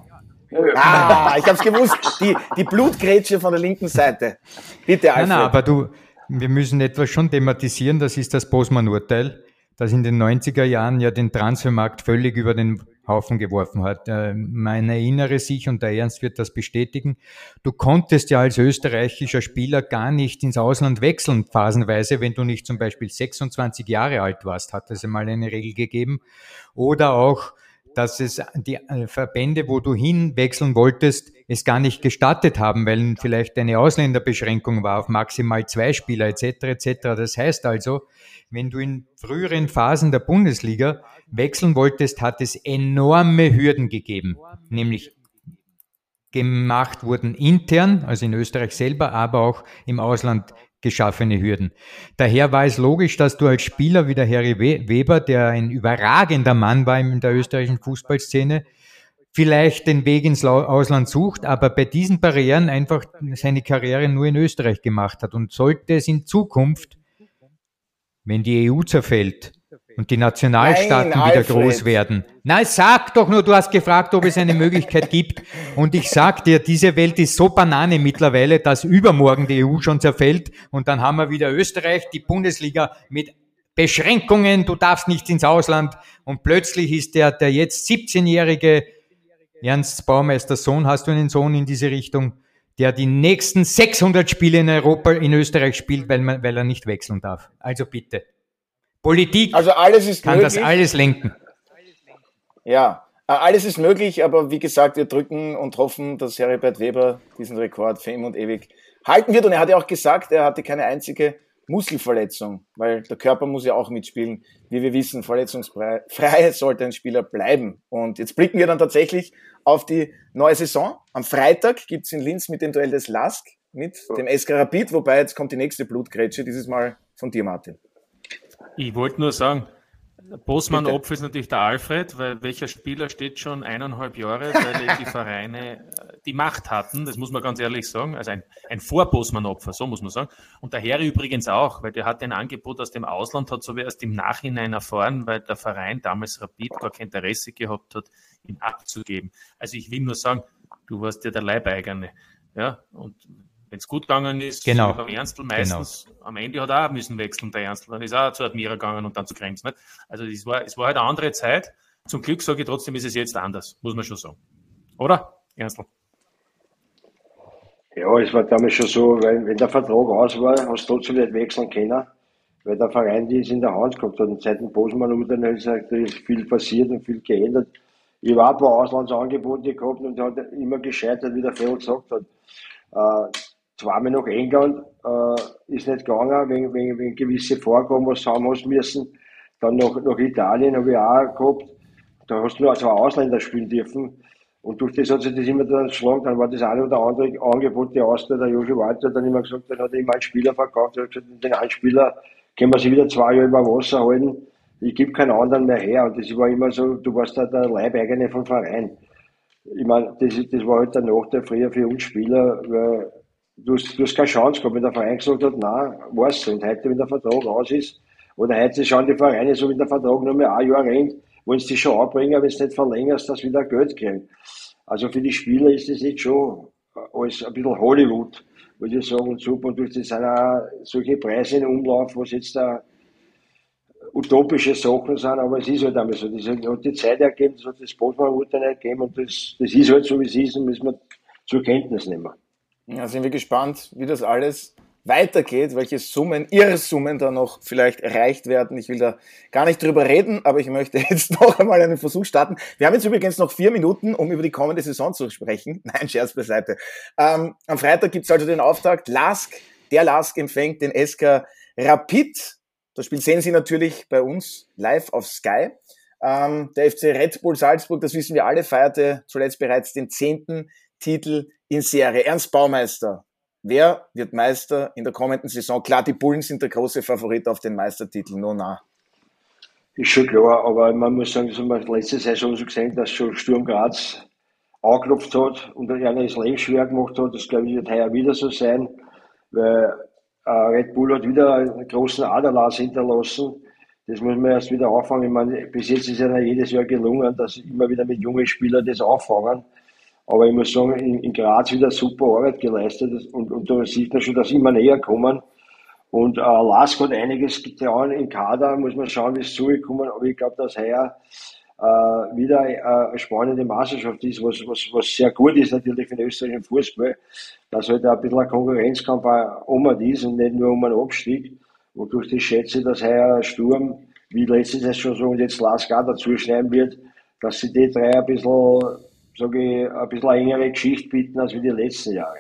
Ah, ich habe es gewusst. Die, die Blutgrätsche von der linken Seite. Bitte, Alfred. Nein, nein, aber du, wir müssen etwas schon thematisieren. Das ist das Bosman-Urteil, das in den 90er Jahren ja den Transfermarkt völlig über den Haufen geworfen hat. Äh, man erinnere sich, und der Ernst wird das bestätigen, du konntest ja als österreichischer Spieler gar nicht ins Ausland wechseln, phasenweise, wenn du nicht zum Beispiel 26 Jahre alt warst, hat es einmal eine Regel gegeben. Oder auch, dass es die äh, Verbände, wo du hinwechseln wolltest, es gar nicht gestattet haben, weil vielleicht eine Ausländerbeschränkung war auf maximal zwei Spieler etc. etc. Das heißt also, wenn du in früheren Phasen der Bundesliga wechseln wolltest, hat es enorme Hürden gegeben, nämlich gemacht wurden intern, also in Österreich selber, aber auch im Ausland geschaffene Hürden. Daher war es logisch, dass du als Spieler wie der Harry Weber, der ein überragender Mann war in der österreichischen Fußballszene, vielleicht den Weg ins Ausland sucht, aber bei diesen Barrieren einfach seine Karriere nur in Österreich gemacht hat. Und sollte es in Zukunft, wenn die EU zerfällt, und die Nationalstaaten Nein, wieder groß werden. Nein, sag doch nur, du hast gefragt, ob es eine Möglichkeit gibt. Und ich sag dir, diese Welt ist so Banane mittlerweile, dass übermorgen die EU schon zerfällt. Und dann haben wir wieder Österreich, die Bundesliga mit Beschränkungen, du darfst nicht ins Ausland. Und plötzlich ist der, der jetzt 17-jährige Ernst Baumeister Sohn, hast du einen Sohn in diese Richtung, der die nächsten 600 Spiele in Europa, in Österreich spielt, weil, man, weil er nicht wechseln darf. Also bitte. Politik also alles ist kann möglich. das alles lenken. Ja, äh, alles ist möglich, aber wie gesagt, wir drücken und hoffen, dass Heribert Weber diesen Rekord für immer und ewig halten wird. Und er hat ja auch gesagt, er hatte keine einzige Muskelverletzung, weil der Körper muss ja auch mitspielen. Wie wir wissen, verletzungsfrei sollte ein Spieler bleiben. Und jetzt blicken wir dann tatsächlich auf die neue Saison. Am Freitag gibt's in Linz mit dem Duell des Lask mit dem SK Rapid, wobei jetzt kommt die nächste Blutgrätsche, dieses Mal von dir, Martin. Ich wollte nur sagen, Bosmann Opfer ist natürlich der Alfred, weil welcher Spieler steht schon eineinhalb Jahre, weil die Vereine äh, die Macht hatten, das muss man ganz ehrlich sagen, also ein, ein Vor-Bosmann Opfer, so muss man sagen. Und der Herr übrigens auch, weil der hat ein Angebot aus dem Ausland, hat so wie erst im Nachhinein erfahren, weil der Verein damals Rapid gar kein Interesse gehabt hat, ihn abzugeben. Also ich will nur sagen, du warst ja der Leibeigene. Ja, und wenn es gut gegangen ist, genau. beim Ernstl meistens, genau. am Ende hat er auch müssen wechseln, der Ernstl. Dann ist er auch zu Admira gegangen und dann zu Grenz. Nicht? Also es war, es war halt eine andere Zeit. Zum Glück sage ich trotzdem, ist es jetzt anders, muss man schon sagen. Oder, Ernstl? Ja, es war damals schon so, weil wenn der Vertrag aus war, hast du trotzdem nicht wechseln können, weil der Verein die ist in der Hand gehabt hat. Und seit dem Bosmann Urteil ist viel passiert und viel geändert. Ich auch ein paar Auslandsangebote gehabt und hat immer gescheitert, wie der Feld gesagt hat. Äh, zweimal nach England äh, ist nicht gegangen, wegen, wegen, wegen gewisse Vorgaben, was du haben müssen. Dann nach, nach Italien habe ich auch gehabt. Da hast du nur zwei Ausländer spielen dürfen. Und durch das hat sich das immer dann geschlagen. Dann war das eine oder andere Angebot, der Austria, der Joshi Walter, dann immer gesagt, dann hat er immer einen Spieler verkauft. Er hat gesagt, den einen Spieler können wir sich wieder zwei Jahre über Wasser halten. Ich gebe keinen anderen mehr her. Und das war immer so, du warst da der Leibeigene vom Verein. Ich meine, das, das war halt der Nachteil früher für uns Spieler, weil du hast, du hast keine Chance gehabt, wenn der Verein gesagt hat, nein, war's so. Und heute, wenn der Vertrag aus ist, oder heute schauen die Vereine so, wenn der Vertrag nur mehr ein Jahr rennt, wollen sie dich schon abbringen, wenn du nicht verlängerst, dass wieder Geld kriegen. Also für die Spieler ist das jetzt schon alles ein bisschen Hollywood, würde ich sagen, super. Und durch das sind auch solche Preise in Umlauf, was jetzt da utopische Sachen sind, aber es ist halt einmal so. Das hat die Zeit ergeben, das hat das Bosman-Urteil ergeben und das, das ist halt so, wie es ist und müssen wir zur Kenntnis nehmen. Ja, sind wir gespannt, wie das alles weitergeht, welche Summen, Irrsummen da noch vielleicht erreicht werden. Ich will da gar nicht drüber reden, aber ich möchte jetzt noch einmal einen Versuch starten. Wir haben jetzt übrigens noch vier Minuten, um über die kommende Saison zu sprechen. Nein, Scherz beiseite. Ähm, am Freitag gibt's also den Auftakt. Lask, der Lask empfängt den SK Rapid. Das Spiel sehen Sie natürlich bei uns live auf Sky. Ähm, der FC Red Bull Salzburg, das wissen wir alle, feierte zuletzt bereits den zehnten Titel in Serie. Ernst Baumeister, Wer wird Meister in der kommenden Saison? Klar, die Bullen sind der große Favorit auf den Meistertitel, nur nah. Ist schon klar, aber man muss sagen, das haben wir letzte Saison so gesehen, dass schon Sturm Graz angeklopft hat und einer das Leben schwer gemacht hat. Das glaube ich wird heuer wieder so sein, weil äh, Red Bull hat wieder einen großen Aderlass hinterlassen. Das muss man erst wieder auffangen. Ich meine, bis jetzt ist ja jedes Jahr gelungen, dass immer wieder mit jungen Spielern das auffangen. Aber ich muss sagen, in, in Graz wieder super Arbeit geleistet und, und da sieht man schon, dass immer näher kommen. Und äh, Lask hat einiges getan im Kader, muss man schauen, wie es zugekommen Aber ich glaube, dass heuer äh, wieder äh, eine spannende Meisterschaft ist, was, was, was sehr gut ist natürlich für den österreichischen Fußball, dass halt ein bisschen ein Konkurrenzkampf auch um ist und nicht nur um einen Abstieg. Wodurch ich schätze, dass heuer Sturm, wie letztes Jahr schon so und jetzt Lask auch dazu schneiden wird, dass sie die drei ein bisschen sage ich, ein bisschen eine engere Geschichte bieten als wie die letzten Jahre.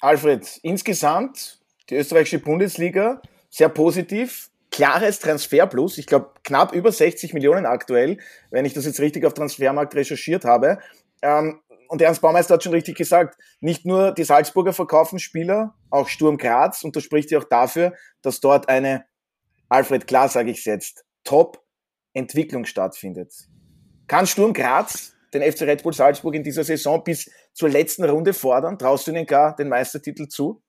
Alfred, insgesamt die österreichische Bundesliga sehr positiv. Klares Transferplus. Ich glaube, knapp über 60 Millionen aktuell, wenn ich das jetzt richtig auf Transfermarkt recherchiert habe. Ähm, und Ernst Baumeister hat schon richtig gesagt, nicht nur die Salzburger verkaufen Spieler, auch Sturm Graz. Und das spricht ja auch dafür, dass dort eine, Alfred, klar sage ich jetzt, Top-Entwicklung stattfindet. Kann Sturm Graz den FC Red Bull Salzburg in dieser Saison bis zur letzten Runde fordern? Traust du ihnen gar den Meistertitel zu?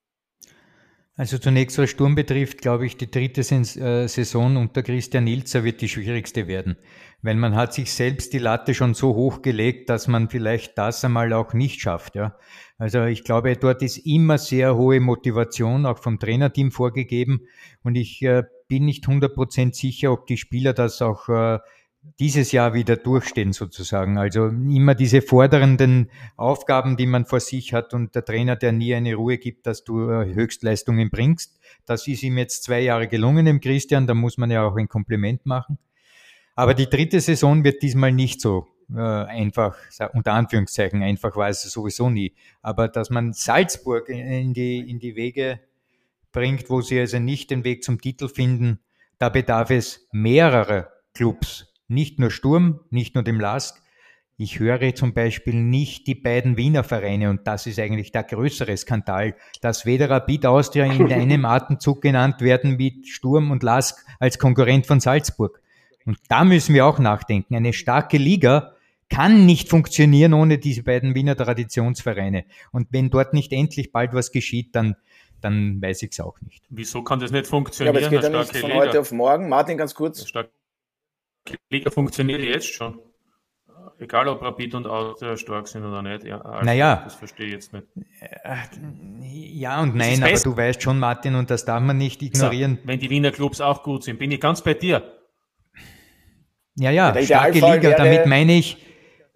Also zunächst, was Sturm betrifft, glaube ich, die dritte äh, Saison unter Christian Ilzer wird die schwierigste werden. Weil man hat sich selbst die Latte schon so hoch gelegt, dass man vielleicht das einmal auch nicht schafft. Ja. Also ich glaube, dort ist immer sehr hohe Motivation, auch vom Trainerteam vorgegeben. Und ich äh, bin nicht 100% sicher, ob die Spieler das auch äh, dieses Jahr wieder durchstehen sozusagen. Also immer diese fordernden Aufgaben, die man vor sich hat und der Trainer, der nie eine Ruhe gibt, dass du äh, Höchstleistungen bringst. Das ist ihm jetzt zwei Jahre gelungen, dem Christian, da muss man ja auch ein Kompliment machen. Aber die dritte Saison wird diesmal nicht so äh, einfach, unter Anführungszeichen, einfach war es sowieso nie. Aber dass man Salzburg in die, in die Wege bringt, wo sie also nicht den Weg zum Titel finden, da bedarf es mehrerer Clubs, nicht nur Sturm, nicht nur dem Lask. Ich höre zum Beispiel nicht die beiden Wiener Vereine, und das ist eigentlich der größere Skandal, dass weder Rapid Austria in einem Atemzug genannt werden wie Sturm und Lask als Konkurrent von Salzburg. Und da müssen wir auch nachdenken. Eine starke Liga kann nicht funktionieren ohne diese beiden Wiener Traditionsvereine. Und wenn dort nicht endlich bald was geschieht, dann, dann weiß ich es auch nicht. Wieso kann das nicht funktionieren? Ja, aber es geht ja nicht von Liga. heute auf morgen. Martin, ganz kurz. Die Liga funktioniert jetzt schon. Egal, ob Rapid und Austria stark sind oder nicht. Ja, also naja. Das verstehe ich jetzt nicht. Äh, ja und nein, aber du weißt schon, Martin, und das darf man nicht ignorieren. So, wenn die Wiener Clubs auch gut sind, bin ich ganz bei dir. Ja, ja, starke Liga, damit meine ich,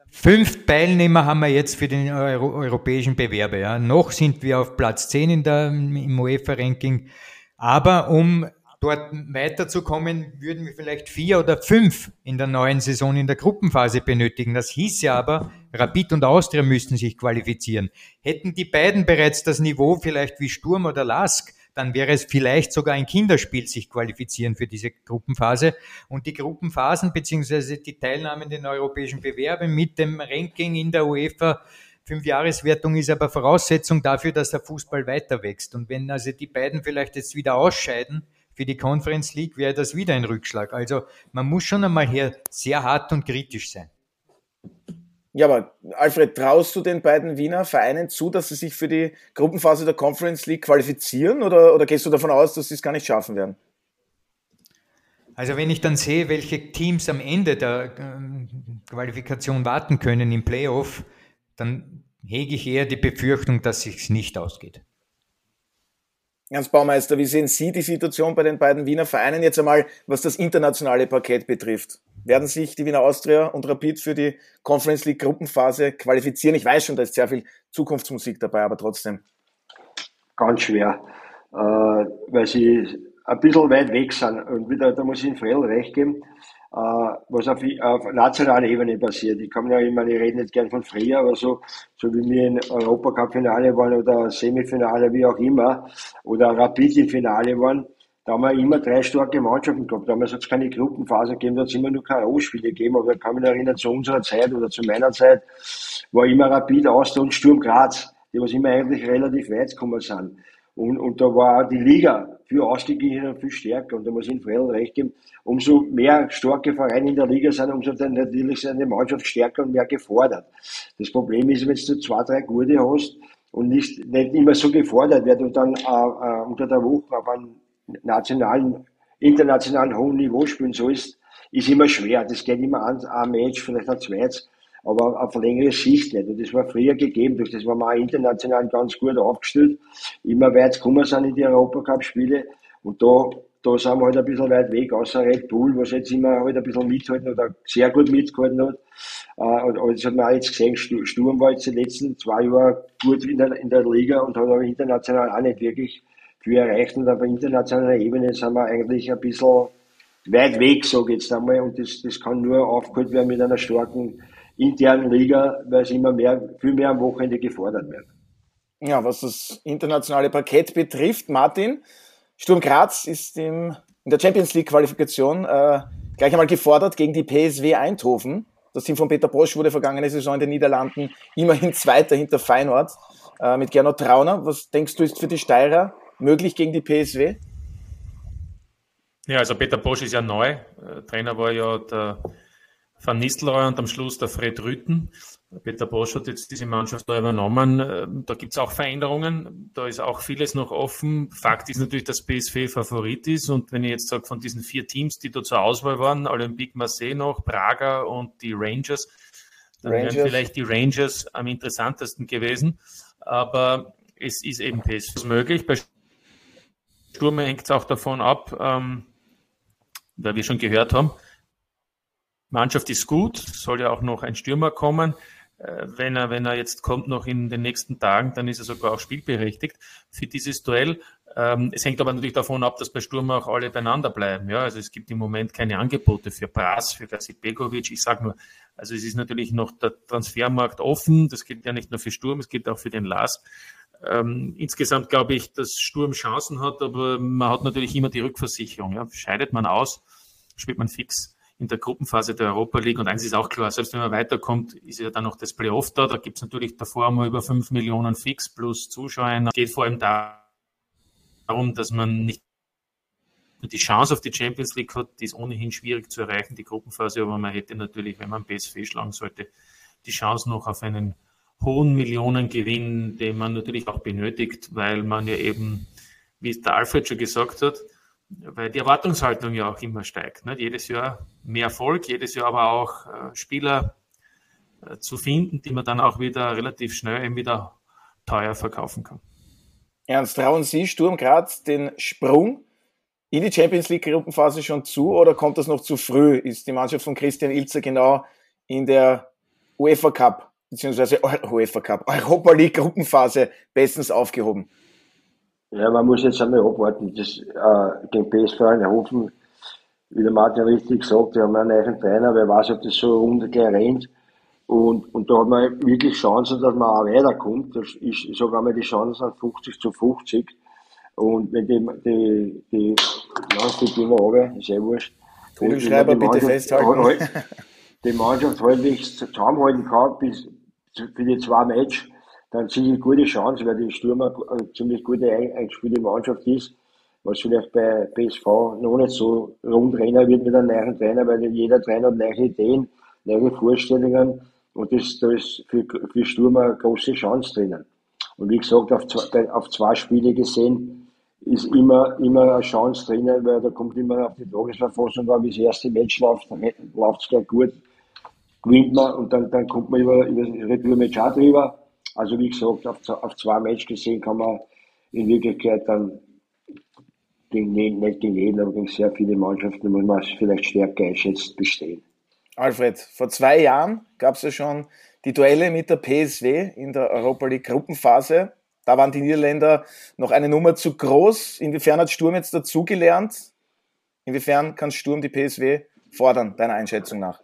fünf Teilnehmer haben wir jetzt für den Euro europäischen Bewerber. Ja. Noch sind wir auf Platz 10 in der, im UEFA-Ranking. Aber um dort weiterzukommen, würden wir vielleicht vier oder fünf in der neuen Saison in der Gruppenphase benötigen. Das hieße aber, Rapid und Austria müssten sich qualifizieren. Hätten die beiden bereits das Niveau vielleicht wie Sturm oder Lask, dann wäre es vielleicht sogar ein Kinderspiel, sich qualifizieren für diese Gruppenphase. Und die Gruppenphasen beziehungsweise die Teilnahme in den europäischen Bewerben mit dem Ranking in der UEFA Fünfjahreswertung ist aber Voraussetzung dafür, dass der Fußball weiter wächst. Und wenn also die beiden vielleicht jetzt wieder ausscheiden, für die Conference League wäre das wieder ein Rückschlag. Also man muss schon einmal hier sehr hart und kritisch sein. Ja, aber Alfred, traust du den beiden Wiener Vereinen zu, dass sie sich für die Gruppenphase der Conference League qualifizieren oder, oder gehst du davon aus, dass sie es gar nicht schaffen werden? Also wenn ich dann sehe, welche Teams am Ende der ähm, Qualifikation warten können im Playoff, dann hege ich eher die Befürchtung, dass es nicht ausgeht. Hans Baumeister, wie sehen Sie die Situation bei den beiden Wiener Vereinen jetzt einmal, was das internationale Paket betrifft? Werden sich die Wiener Austria und Rapid für die Conference League Gruppenphase qualifizieren? Ich weiß schon, da ist sehr viel Zukunftsmusik dabei, aber trotzdem. Ganz schwer, äh, weil sie ein bisschen weit weg sind. Und wieder, da muss ich Ihnen Frell recht geben, was auf, auf nationaler Ebene passiert. Ich kann ja immer, ich rede nicht gern von früher, aber so, so wie wir in Europacup-Finale waren oder Semifinale, wie auch immer, oder Rapid im Finale waren, da haben wir immer drei starke Mannschaften gehabt. Damals hat es keine Gruppenphase gegeben, da hat es immer nur K.O.-Spiele gegeben, aber ich kann mich erinnern, zu unserer Zeit oder zu meiner Zeit war immer Rapid, Austria und Sturm Graz, die was immer eigentlich relativ weit gekommen sind. Und, und da war die Liga für Ausstiegsgegner viel stärker. Und da muss ich Ihnen Fredel recht geben, umso mehr starke Vereine in der Liga sind, umso dann natürlich seine Mannschaft stärker und mehr gefordert. Das Problem ist, wenn du zwei, drei gute hast und nicht, nicht immer so gefordert wird und dann äh, äh, unter der Woche auf einem nationalen, internationalen hohen Niveau spielen sollst, ist immer schwer. Das geht immer an, ein Match, vielleicht ein zweites aber auf längere Sicht nicht. Und das war früher gegeben, durch das war man auch international ganz gut aufgestellt, immer weit gekommen sind in die Europacup-Spiele. Und da, da sind wir halt ein bisschen weit weg, außer Red Bull, was jetzt immer halt ein bisschen mithalten oder sehr gut mitgehalten hat. Äh, aber das hat man auch jetzt gesehen, Sturm war jetzt die letzten zwei Jahre gut in der, in der Liga und hat aber international auch nicht wirklich viel erreicht. Und auf internationaler Ebene sind wir eigentlich ein bisschen weit weg, sage ich jetzt einmal, und das, das kann nur aufgeholt werden mit einer starken internen Liga, weil es immer mehr, viel mehr am Wochenende gefordert wird. Ja, was das internationale Parkett betrifft, Martin, Sturm Graz ist im, in der Champions League Qualifikation äh, gleich einmal gefordert gegen die PSW Eindhoven. Das Team von Peter Bosch wurde vergangene Saison in den Niederlanden immerhin Zweiter hinter Feinort äh, mit Gernot Trauner. Was denkst du, ist für die Steirer möglich gegen die PSW? Ja, also Peter Bosch ist ja neu. Äh, Trainer war ja der Van Nistelrooy und am Schluss der Fred Rütten. Peter Bosch hat jetzt diese Mannschaft da übernommen. Äh, da gibt es auch Veränderungen. Da ist auch vieles noch offen. Fakt ist natürlich, dass PSV Favorit ist. Und wenn ich jetzt sage, von diesen vier Teams, die da zur Auswahl waren, Olympique Marseille noch, Praga und die Rangers, dann Rangers. wären vielleicht die Rangers am interessantesten gewesen. Aber es ist eben PSV möglich. Bei Sturm hängt es auch davon ab, ähm, weil wir schon gehört haben, Mannschaft ist gut, soll ja auch noch ein Stürmer kommen. Äh, wenn er, wenn er jetzt kommt noch in den nächsten Tagen, dann ist er sogar auch spielberechtigt für dieses Duell. Ähm, es hängt aber natürlich davon ab, dass bei Sturm auch alle beieinander bleiben. Ja, also es gibt im Moment keine Angebote für Brass, für Gasit Begovic. Ich sage nur, also es ist natürlich noch der Transfermarkt offen. Das gilt ja nicht nur für Sturm, es gilt auch für den Lars. Ähm, insgesamt glaube ich, dass Sturm Chancen hat, aber man hat natürlich immer die Rückversicherung. Ja. Scheidet man aus, spielt man fix in der Gruppenphase der Europa League. Und eins ist auch klar, selbst wenn man weiterkommt, ist ja dann noch das Playoff da. Da gibt es natürlich davor mal über 5 Millionen Fix plus Zuschauer. Es geht vor allem darum, dass man nicht die Chance auf die Champions League hat, die ist ohnehin schwierig zu erreichen, die Gruppenphase, aber man hätte natürlich, wenn man PSV schlagen sollte, die Chance noch auf einen hohen Millionengewinn, den man natürlich auch benötigt, weil man ja eben, wie es der Alfred schon gesagt hat, weil die Erwartungshaltung ja auch immer steigt. Nicht? Jedes Jahr mehr Erfolg, jedes Jahr aber auch äh, Spieler äh, zu finden, die man dann auch wieder relativ schnell eben wieder teuer verkaufen kann. Ernst, trauen Sie Sturm Graz den Sprung in die Champions League Gruppenphase schon zu oder kommt das noch zu früh? Ist die Mannschaft von Christian Ilzer genau in der UEFA Cup beziehungsweise UEFA Cup, Europa League Gruppenphase bestens aufgehoben? Ja, man muss jetzt einmal abwarten. Das, äh, gegen PSV Eindhoven, wie der Martin richtig gesagt, wir haben einen neuen Trainer, wer weiß, ob das so runter gleich rennt. Und, und da hat man wirklich Chancen, dass man auch weiterkommt. Das ist, ich sage einmal, die Chancen sind 50 zu 50. Und wenn die, die, die, ja, die immer runter, ist eh wurscht. Philipp Schreiber, bitte festhalten. Halt, die Mannschaft halbwegs zusammenhalten kann, bis für die zwei Matches, dann ich gute Chance, weil die Stürmer eine ziemlich gute eingespielte Mannschaft ist, was vielleicht bei PSV noch nicht so rund rennen wird mit einem neuen Trainer, weil jeder Trainer hat neue Ideen, neue Vorstellungen und das, da ist für, für Sturm eine große Chance drinnen. Und wie gesagt, auf zwei, auf zwei Spiele gesehen, ist immer, immer eine Chance drinnen, weil da kommt immer auf die Tagesverfassung an, wie das erste Match läuft, dann läuft es gleich gut, gewinnt man und dann, dann kommt man über, über das Retour-Match auch drüber. Also wie gesagt, auf, auf zwei Matches gesehen kann man in Wirklichkeit dann gegen, nicht gegen jeden, aber gegen sehr viele Mannschaften muss man vielleicht stärker einschätzt bestehen. Alfred, vor zwei Jahren gab es ja schon die Duelle mit der PSW in der Europa League Gruppenphase. Da waren die Niederländer noch eine Nummer zu groß. Inwiefern hat Sturm jetzt dazugelernt? Inwiefern kann Sturm die PSW fordern, deiner Einschätzung nach?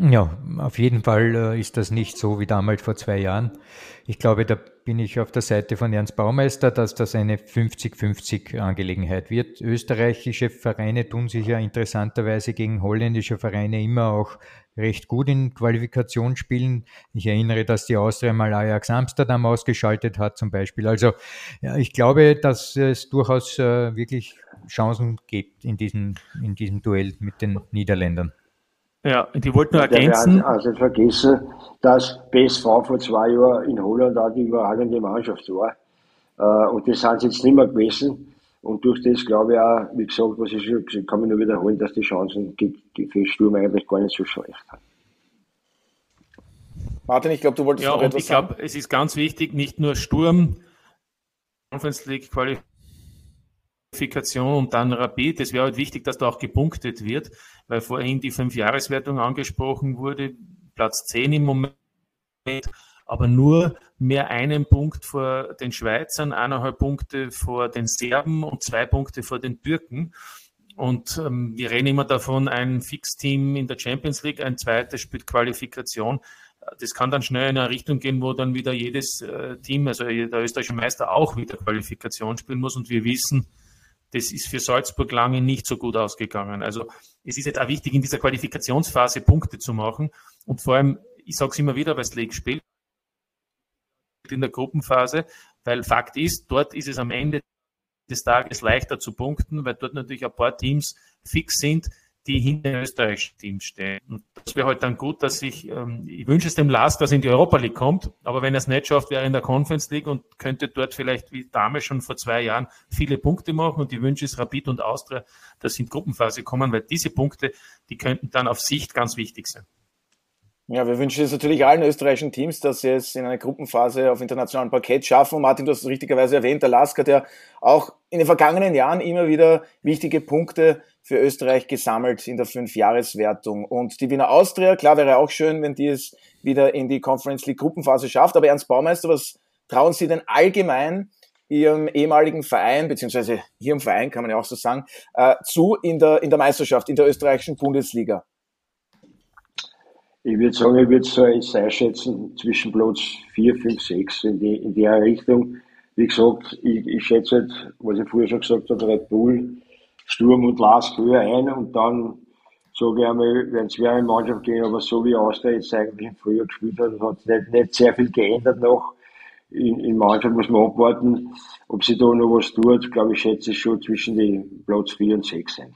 Ja, auf jeden Fall äh, ist das nicht so wie damals vor zwei Jahren. Ich glaube, da bin ich auf der Seite von Ernst Baumeister, dass das eine 50-50 Angelegenheit wird. Österreichische Vereine tun sich ja interessanterweise gegen holländische Vereine immer auch recht gut in Qualifikationsspielen. Ich erinnere, dass die Austria mal Ajax Amsterdam ausgeschaltet hat zum Beispiel. Also ja, ich glaube, dass es durchaus äh, wirklich Chancen gibt in diesem, in diesem Duell mit den Niederländern. Ja, die wollten nur ergänzen. Also vergessen, dass BSV vor zwei Jahren in Holland auch die überragende Mannschaft war. Äh, und das sind sie jetzt nicht mehr gewesen. Und durch das glaube ich auch, wie gesagt, was ich schon gesagt kann mich nur wiederholen, dass die Chancen für Sturm eigentlich gar nicht so schlecht sind. Martin, ich glaube, du wolltest ja, noch etwas ich glaube, es ist ganz wichtig, nicht nur Sturm, Conference League Qualifikation Qualifikation und dann Rapid. Es wäre halt wichtig, dass da auch gepunktet wird, weil vorhin die Fünfjahreswertung angesprochen wurde. Platz 10 im Moment, aber nur mehr einen Punkt vor den Schweizern, eineinhalb Punkte vor den Serben und zwei Punkte vor den Türken. Und ähm, wir reden immer davon, ein Fixteam in der Champions League, ein zweites spielt Qualifikation. Das kann dann schnell in eine Richtung gehen, wo dann wieder jedes äh, Team, also der österreichische Meister auch wieder Qualifikation spielen muss. Und wir wissen, das ist für Salzburg lange nicht so gut ausgegangen. Also es ist jetzt auch wichtig, in dieser Qualifikationsphase Punkte zu machen. Und vor allem, ich sage es immer wieder, weil Slake spielt in der Gruppenphase, weil Fakt ist, dort ist es am Ende des Tages leichter zu punkten, weil dort natürlich ein paar Teams fix sind, die hinter den österreichischen Teams stehen. Und das wäre halt dann gut, dass ich, ähm, ich wünsche es dem Last, dass er in die Europa League kommt, aber wenn er es nicht schafft, wäre er in der Conference League und könnte dort vielleicht wie damals schon vor zwei Jahren viele Punkte machen und die wünsche es Rapid und Austria, dass sie in Gruppenphase kommen, weil diese Punkte, die könnten dann auf Sicht ganz wichtig sein. Ja, wir wünschen es natürlich allen österreichischen Teams, dass sie es in einer Gruppenphase auf internationalem Parkett schaffen. Und Martin, du hast es richtigerweise erwähnt, der Lask hat ja auch in den vergangenen Jahren immer wieder wichtige Punkte für Österreich gesammelt in der Fünfjahreswertung. Und die Wiener Austria, klar wäre auch schön, wenn die es wieder in die Conference League Gruppenphase schafft. Aber Ernst Baumeister, was trauen Sie denn allgemein Ihrem ehemaligen Verein, beziehungsweise Ihrem Verein kann man ja auch so sagen, äh, zu in der, in der Meisterschaft, in der österreichischen Bundesliga? Ich würde sagen, ich würde es einschätzen zwischen Platz 4, 5, 6 in, die, in der Richtung. Wie gesagt, ich, ich schätze halt, was ich vorher schon gesagt habe, Red Bull, Sturm und Lask höher ein und dann sage ich einmal, wenn es eine Mannschaft gehen, aber so wie Austria jetzt eigentlich im Frühjahr gespielt hat, hat nicht, nicht sehr viel geändert noch. In, in Mannschaft muss man abwarten, ob sie da noch was tut. Glaube ich, schätze ich schon zwischen den Platz 4 und 6 sein.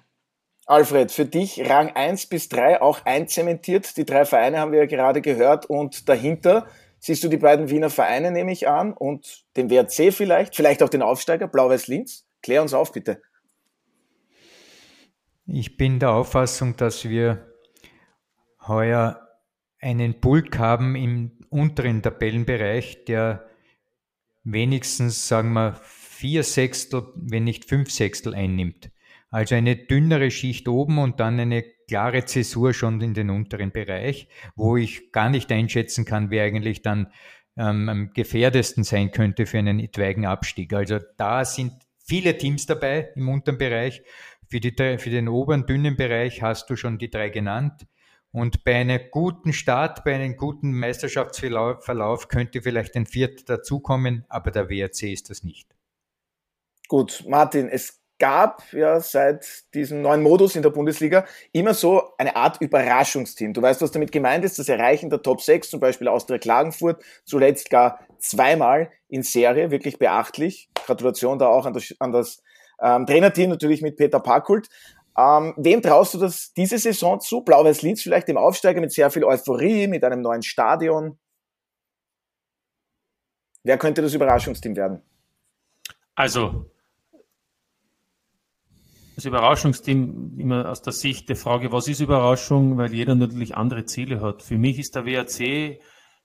Alfred, für dich Rang 1 bis 3 auch einzementiert. Die drei Vereine haben wir ja gerade gehört und dahinter siehst du die beiden Wiener Vereine, nehme ich an, und den WRC vielleicht, vielleicht auch den Aufsteiger Blau-Weiß-Linz. Klär uns auf, bitte. Ich bin der Auffassung, dass wir heuer einen Bulk haben im unteren Tabellenbereich, der wenigstens, sagen wir, vier Sechstel, wenn nicht fünf Sechstel einnimmt. Also eine dünnere Schicht oben und dann eine klare Zäsur schon in den unteren Bereich, wo ich gar nicht einschätzen kann, wer eigentlich dann ähm, am gefährdesten sein könnte für einen etwaigen Abstieg. Also da sind viele Teams dabei im unteren Bereich. Für, die, für den oberen dünnen Bereich hast du schon die drei genannt. Und bei einem guten Start, bei einem guten Meisterschaftsverlauf könnte vielleicht ein Viert dazukommen, aber der WRC ist das nicht. Gut, Martin, es gab ja seit diesem neuen Modus in der Bundesliga immer so eine Art Überraschungsteam. Du weißt, was damit gemeint ist, das Erreichen der Top 6, zum Beispiel Austria Klagenfurt, zuletzt gar zweimal in Serie, wirklich beachtlich. Gratulation da auch an das, an das ähm, Trainerteam, natürlich mit Peter Parkult. Ähm, wem traust du das diese Saison zu? Blau-Weiß-Linz vielleicht im Aufsteiger mit sehr viel Euphorie, mit einem neuen Stadion. Wer könnte das Überraschungsteam werden? Also, das Überraschungsteam immer aus der Sicht der Frage, was ist Überraschung, weil jeder natürlich andere Ziele hat. Für mich ist der WRC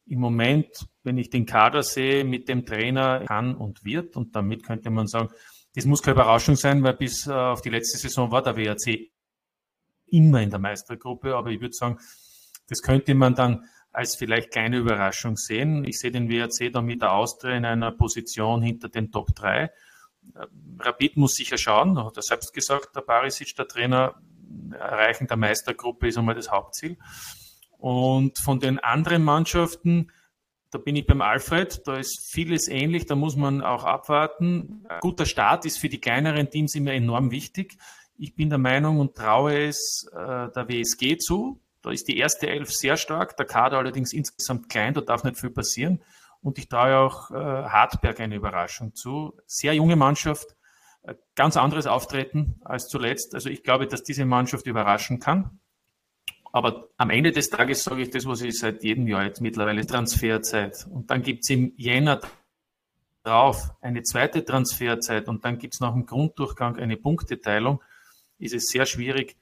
im Moment, wenn ich den Kader sehe, mit dem Trainer kann und wird und damit könnte man sagen, das muss keine Überraschung sein, weil bis äh, auf die letzte Saison war der WRC immer in der Meistergruppe, aber ich würde sagen, das könnte man dann als vielleicht kleine Überraschung sehen. Ich sehe den WRC da mit der Austria in einer Position hinter den Top 3. Äh, Rapid muss sicher schauen, hat er selbst gesagt, der Barisic, der Trainer, Erreichen der Meistergruppe ist einmal das Hauptziel. Und von den anderen Mannschaften, da bin ich beim Alfred, da ist vieles ähnlich, da muss man auch abwarten. Ein guter Start ist für die kleineren Teams immer enorm wichtig. Ich bin der Meinung und traue es äh, der WSG zu. Da ist die erste Elf sehr stark, der Kader allerdings insgesamt klein, da darf nicht viel passieren. Und ich traue auch äh, Hartberg eine Überraschung zu. Sehr junge Mannschaft, äh, ganz anderes Auftreten als zuletzt. Also ich glaube, dass diese Mannschaft überraschen kann. Aber am Ende des Tages sage ich das, was ich seit jedem Jahr jetzt mittlerweile Transferzeit. Und dann gibt es im Jänner drauf eine zweite Transferzeit und dann gibt es nach dem Grunddurchgang eine Punkteteilung ist es sehr schwierig,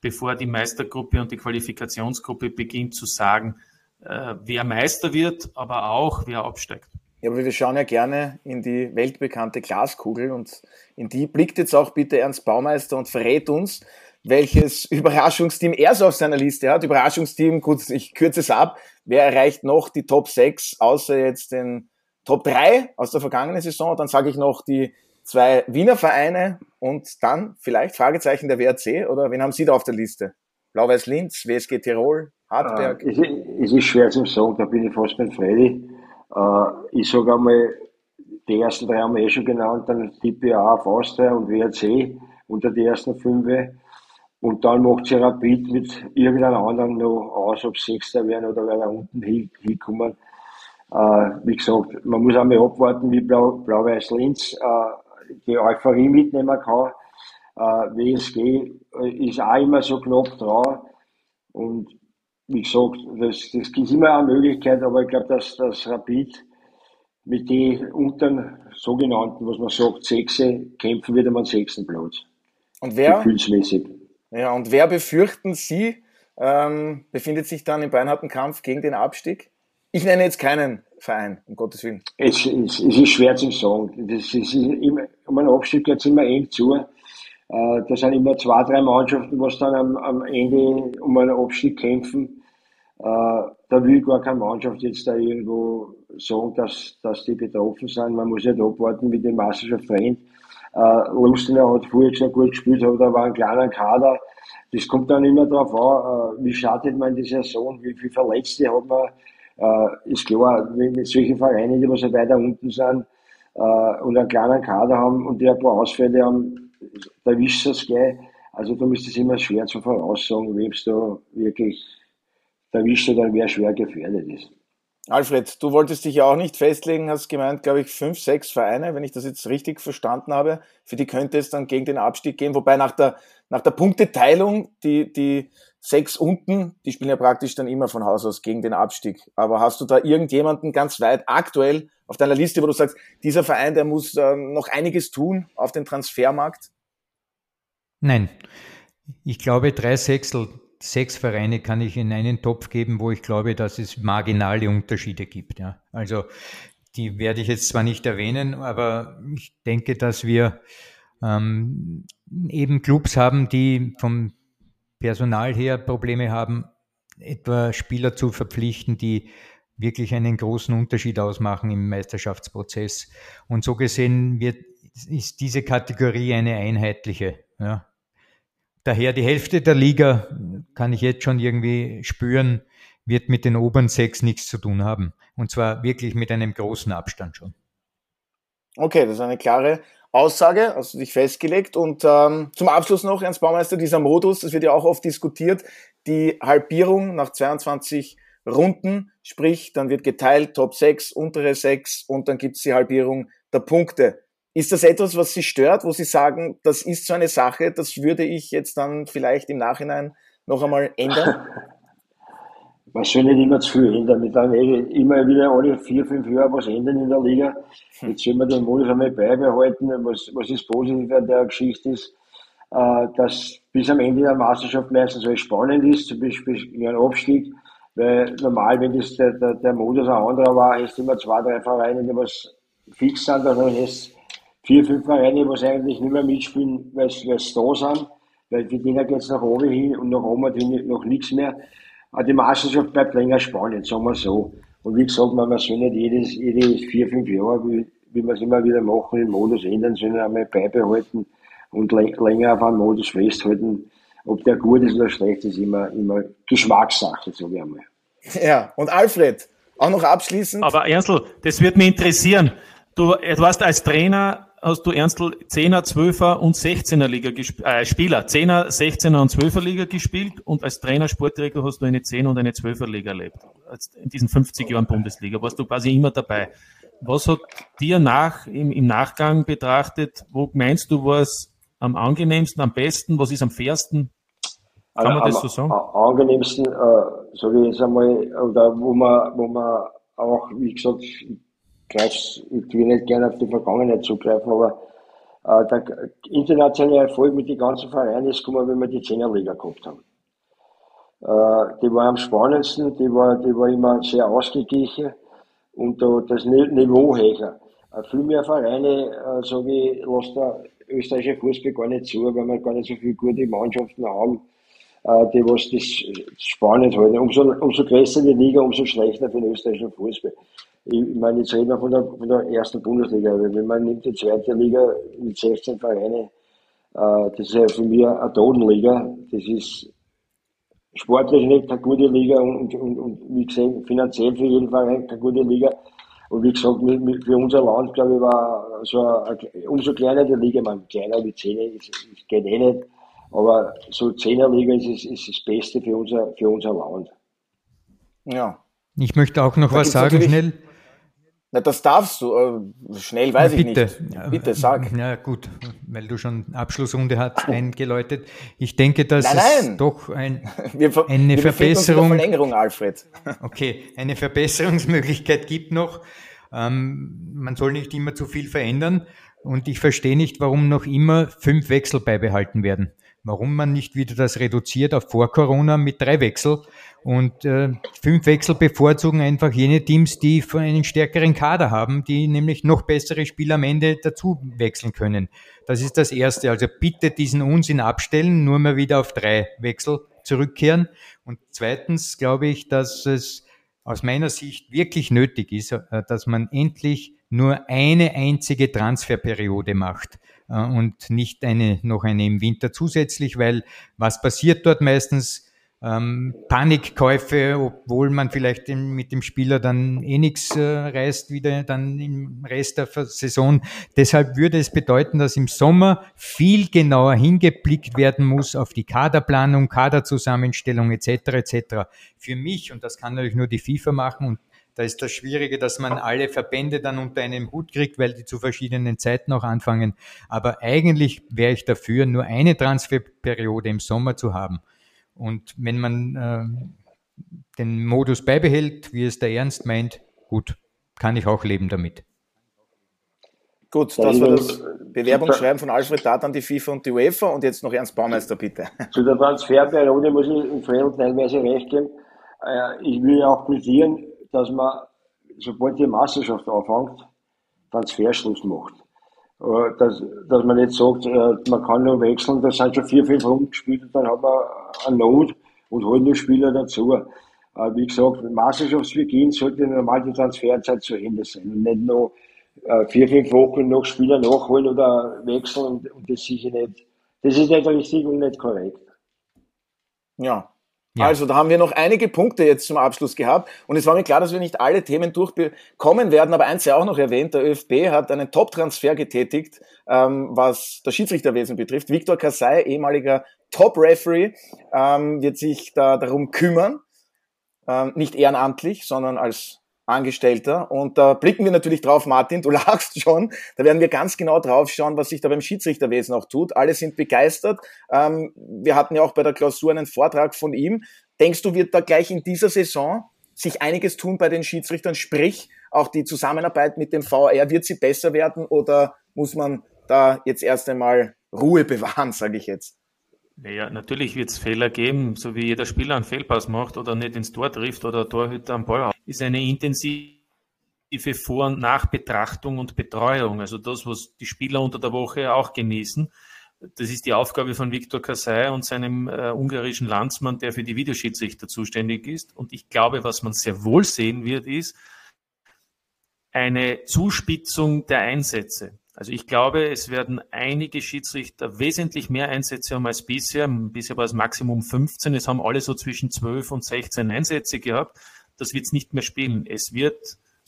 bevor die Meistergruppe und die Qualifikationsgruppe beginnt zu sagen, äh, wer Meister wird, aber auch wer absteigt. Ja, aber wir schauen ja gerne in die weltbekannte Glaskugel und in die blickt jetzt auch bitte Ernst Baumeister und verrät uns, welches Überraschungsteam er so auf seiner Liste hat. Überraschungsteam, gut, ich kürze es ab. Wer erreicht noch die Top 6, außer jetzt den Top 3 aus der vergangenen Saison? Dann sage ich noch die zwei Wiener Vereine und dann vielleicht Fragezeichen der WRC oder wen haben Sie da auf der Liste? Blau-Weiß Linz, WSG Tirol, Hartberg? Äh, es, ist schwer zu sagen, da bin ich fast beim Freddy. Äh, ich sage einmal, die ersten drei haben wir eh schon genannt, dann TPA Austria und WRC unter die ersten fünf. Und dann macht sie Rapid mit irgendeinem anderen noch aus, ob sie Sechster werden oder wer da unten hinkommen. Äh, wie gesagt, man muss einmal abwarten, wie Blau-Weiß Linz äh, die Euphorie mitnehmen kann. Äh, WSG ist auch immer so knapp dran. Und wie gesagt, das, das ist immer eine Möglichkeit, aber ich glaube, dass das Rapid mit den unteren sogenannten, was man sagt, Sechse kämpfen wird um einen sechsten Platz. Und wer? Gefühlsmäßig. Ja, und wer befürchten Sie, ähm, befindet sich dann im beinharten Kampf gegen den Abstieg? Ich nenne jetzt keinen Verein, um Gottes Willen. Es, es, es ist schwer zu sagen. Das ist immer, um einen Abstieg geht es immer eng zu. Äh, da sind immer zwei, drei Mannschaften, was dann am, am Ende um einen Abstieg kämpfen. Äh, da will gar keine Mannschaft jetzt da irgendwo sagen, dass, dass die betroffen sind. Man muss nicht abwarten mit dem Meisterschaft Trend. Äh, Lustener hat vorher schon gut gespielt, aber da war ein kleiner Kader. Das kommt dann immer darauf an, äh, wie startet man die Saison, wie viele Verletzte hat man äh, ist klar, wenn solche Vereine, die so weiter unten sind äh, und einen kleinen Kader haben und die ein paar Ausfälle haben, da wisst ihr es gleich. Also da ist es immer schwer zu voraussagen, wem es da wirklich erwischt oder wer schwer gefährdet ist. Alfred, du wolltest dich ja auch nicht festlegen, hast gemeint, glaube ich, fünf, sechs Vereine, wenn ich das jetzt richtig verstanden habe, für die könnte es dann gegen den Abstieg gehen. Wobei nach der, nach der Punkteteilung, die, die sechs unten, die spielen ja praktisch dann immer von Haus aus gegen den Abstieg. Aber hast du da irgendjemanden ganz weit aktuell auf deiner Liste, wo du sagst, dieser Verein, der muss äh, noch einiges tun auf den Transfermarkt? Nein. Ich glaube, drei Sechsel, sechs Vereine kann ich in einen Topf geben, wo ich glaube, dass es marginale Unterschiede gibt. Ja. Also die werde ich jetzt zwar nicht erwähnen, aber ich denke, dass wir ähm, eben Clubs haben, die vom Personal her Probleme haben, etwa Spieler zu verpflichten, die wirklich einen großen Unterschied ausmachen im Meisterschaftsprozess. Und so gesehen wird, ist diese Kategorie eine einheitliche. Ja. Daher die Hälfte der Liga, kann ich jetzt schon irgendwie spüren, wird mit den oberen sechs nichts zu tun haben. Und zwar wirklich mit einem großen Abstand schon. Okay, das ist eine klare Aussage, also dich festgelegt. Und ähm, zum Abschluss noch, Ernst Baumeister, dieser Modus, das wird ja auch oft diskutiert, die Halbierung nach 22 Runden, sprich, dann wird geteilt, Top 6, untere 6 und dann gibt es die Halbierung der Punkte. Ist das etwas, was Sie stört, wo Sie sagen, das ist so eine Sache, das würde ich jetzt dann vielleicht im Nachhinein noch einmal ändern? man soll nicht immer zu viel ändern. Wir dann immer wieder alle vier, fünf Jahre was ändern in der Liga. Hm. Jetzt sollen wir den Modus einmal beibehalten. Was, was ist positiv an der Geschichte ist, äh, dass bis am Ende der Meisterschaft meistens alles spannend ist, zum Beispiel ein Abstieg. Weil normal, wenn das der, der, der Modus ein anderer war, du immer zwei, drei Vereine, die was fix sind, dann hast vier, fünf Vereine, was eigentlich nicht mehr mitspielen, weil sie da sind, weil für denen geht es nach oben hin und nach oben hin noch nichts mehr. Aber die Meisterschaft bleibt länger spannend, sagen wir so. Und wie gesagt, man soll nicht jedes, jedes vier, fünf Jahre, wie, wie wir es immer wieder machen, den Modus ändern, sondern einmal beibehalten und länger auf einen Modus festhalten. Ob der gut ist oder schlecht, ist immer, immer Geschmackssache, sage ich einmal. Ja, und Alfred, auch noch abschließend. Aber Ernstl, das wird mich interessieren. Du, du warst als Trainer, hast du Ernstl 10er, 12er und 16er Liga gespielt, äh, Spieler, 10er, 16er und 12er Liga gespielt und als Trainer, Sportdirektor hast du eine 10er und eine 12er Liga erlebt. In diesen 50 Jahren Bundesliga warst du quasi immer dabei. Was hat dir nach, im, im Nachgang betrachtet, wo meinst du, war es am angenehmsten, am besten, was ist am fairsten? Kann man das so sagen? Am angenehmsten, äh, sage ich jetzt einmal, oder wo man, wo man auch, wie gesagt, ich, ich will nicht gerne auf die Vergangenheit zugreifen, aber äh, der internationale Erfolg mit den ganzen Vereinen ist gekommen, wenn wir die Zehnerliga gehabt haben. Äh, die war am spannendsten, die war, die war immer sehr ausgeglichen und da, das Niveau höher. Äh, viel mehr Vereine, äh, sage ich, lässt der österreichische Fußball gar nicht zu, weil wir gar nicht so viele gute Mannschaften haben äh, die was das spannend halten. Umso, umso größer die Liga, umso schlechter für den österreichischen Fußball. Ich meine, jetzt reden wir von der, von der ersten Bundesliga. Wenn man nimmt die zweite Liga mit 16 Vereinen, äh, das ist ja für mich eine Totenliga. Das ist sportlich nicht eine gute Liga und, und, und wie gesagt, finanziell für jeden Verein keine gute Liga. Und wie gesagt, für unser Land, glaube ich, war so eine, umso kleiner die Liga, man kleiner wie 10, das geht eh nicht. Aber so Zehnerliga ist, ist, ist das Beste für unser, für unser Land. Ja. Ich möchte auch noch da was sagen, schnell. Na, das darfst du. Äh, schnell weiß bitte. ich nicht. Bitte, sag. Ja, gut, weil du schon Abschlussrunde hast eingeläutet. Ich denke, dass nein, nein. es doch ein, wir, eine wir Verbesserung. Verlängerung, Alfred. Okay, eine Verbesserungsmöglichkeit gibt noch. Ähm, man soll nicht immer zu viel verändern. Und ich verstehe nicht, warum noch immer fünf Wechsel beibehalten werden warum man nicht wieder das reduziert auf vor Corona mit drei Wechsel. Und äh, fünf Wechsel bevorzugen einfach jene Teams, die einen stärkeren Kader haben, die nämlich noch bessere Spieler am Ende dazu wechseln können. Das ist das Erste. Also bitte diesen Unsinn abstellen, nur mal wieder auf drei Wechsel zurückkehren. Und zweitens glaube ich, dass es aus meiner Sicht wirklich nötig ist, äh, dass man endlich nur eine einzige Transferperiode macht. Äh, und nicht eine, noch eine im Winter zusätzlich, weil was passiert dort meistens? Ähm, Panikkäufe, obwohl man vielleicht mit dem Spieler dann eh nichts äh, reißt, wieder dann im Rest der Saison. Deshalb würde es bedeuten, dass im Sommer viel genauer hingeblickt werden muss auf die Kaderplanung, Kaderzusammenstellung etc. etc. Für mich, und das kann natürlich nur die FIFA machen und da ist das Schwierige, dass man alle Verbände dann unter einem Hut kriegt, weil die zu verschiedenen Zeiten auch anfangen. Aber eigentlich wäre ich dafür, nur eine Transferperiode im Sommer zu haben. Und wenn man äh, den Modus beibehält, wie es der Ernst meint, gut, kann ich auch leben damit. Gut, das war das Bewerbungsschreiben von Alfred Dart an die FIFA und die UEFA und jetzt noch Ernst Baumeister, bitte. Zu der Transferperiode muss ich im Fredel teilweise recht geben. Äh, ich will auch plädieren, dass man, sobald die Meisterschaft anfängt, Transferschluss macht. Äh, dass, dass man nicht sagt, äh, man kann nur wechseln, da sind schon vier, fünf Runden gespielt und dann hat man eine Not und holt nur Spieler dazu. Äh, wie gesagt, Meisterschaftsbeginn sollte normal die Transferzeit zu Ende sein und nicht noch vier, fünf Wochen noch Spieler nachholen oder wechseln und, und das sicher nicht, das ist nicht richtig und nicht korrekt. Ja, ja. Also, da haben wir noch einige Punkte jetzt zum Abschluss gehabt. Und es war mir klar, dass wir nicht alle Themen durchbekommen werden. Aber eins sei auch noch erwähnt, der ÖFB hat einen Top-Transfer getätigt, ähm, was das Schiedsrichterwesen betrifft. Viktor Kassai, ehemaliger Top-Referee, ähm, wird sich da darum kümmern. Ähm, nicht ehrenamtlich, sondern als Angestellter. Und da blicken wir natürlich drauf, Martin, du lachst schon. Da werden wir ganz genau drauf schauen, was sich da beim Schiedsrichterwesen auch tut. Alle sind begeistert. Ähm, wir hatten ja auch bei der Klausur einen Vortrag von ihm. Denkst du, wird da gleich in dieser Saison sich einiges tun bei den Schiedsrichtern? Sprich, auch die Zusammenarbeit mit dem VR, wird sie besser werden oder muss man da jetzt erst einmal Ruhe bewahren, sage ich jetzt? Naja, natürlich wird es Fehler geben, so wie jeder Spieler einen Fehlpass macht oder nicht ins Tor trifft oder Torhüter am Ball hat. Ist eine intensive Vor- und Nachbetrachtung und Betreuung. Also das, was die Spieler unter der Woche auch genießen. Das ist die Aufgabe von Viktor Kasai und seinem äh, ungarischen Landsmann, der für die Videoschiedsrichter zuständig ist. Und ich glaube, was man sehr wohl sehen wird, ist eine Zuspitzung der Einsätze. Also ich glaube, es werden einige Schiedsrichter wesentlich mehr Einsätze haben als bisher. Bisher war es Maximum 15. Es haben alle so zwischen 12 und 16 Einsätze gehabt. Das wird es nicht mehr spielen. Es wird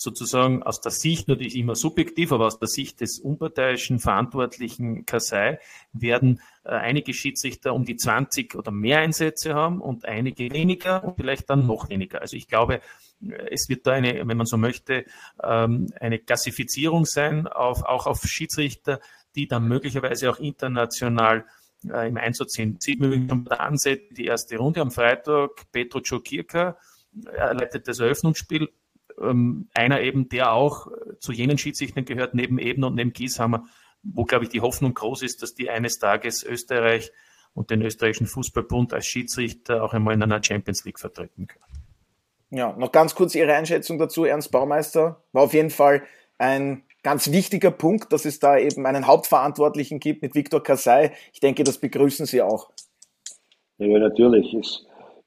sozusagen aus der Sicht, natürlich immer subjektiv, aber aus der Sicht des unparteiischen Verantwortlichen Kasai werden äh, einige Schiedsrichter um die 20 oder mehr Einsätze haben und einige weniger und vielleicht dann noch weniger. Also ich glaube, es wird da eine, wenn man so möchte, ähm, eine Klassifizierung sein, auf, auch auf Schiedsrichter, die dann möglicherweise auch international äh, im Einsatz sind. Sieht man übrigens der Ansätze die erste Runde am Freitag, Petro Czokirka, er leitet das Eröffnungsspiel, ähm, einer eben, der auch zu jenen Schiedsrichtern gehört, neben Ebner und neben Gieshammer, wo, glaube ich, die Hoffnung groß ist, dass die eines Tages Österreich und den österreichischen Fußballbund als Schiedsrichter auch einmal in einer Champions League vertreten können. Ja, noch ganz kurz Ihre Einschätzung dazu, Ernst Baumeister. War auf jeden Fall ein ganz wichtiger Punkt, dass es da eben einen Hauptverantwortlichen gibt mit Viktor Kasai. Ich denke, das begrüßen Sie auch. Ja, natürlich. Es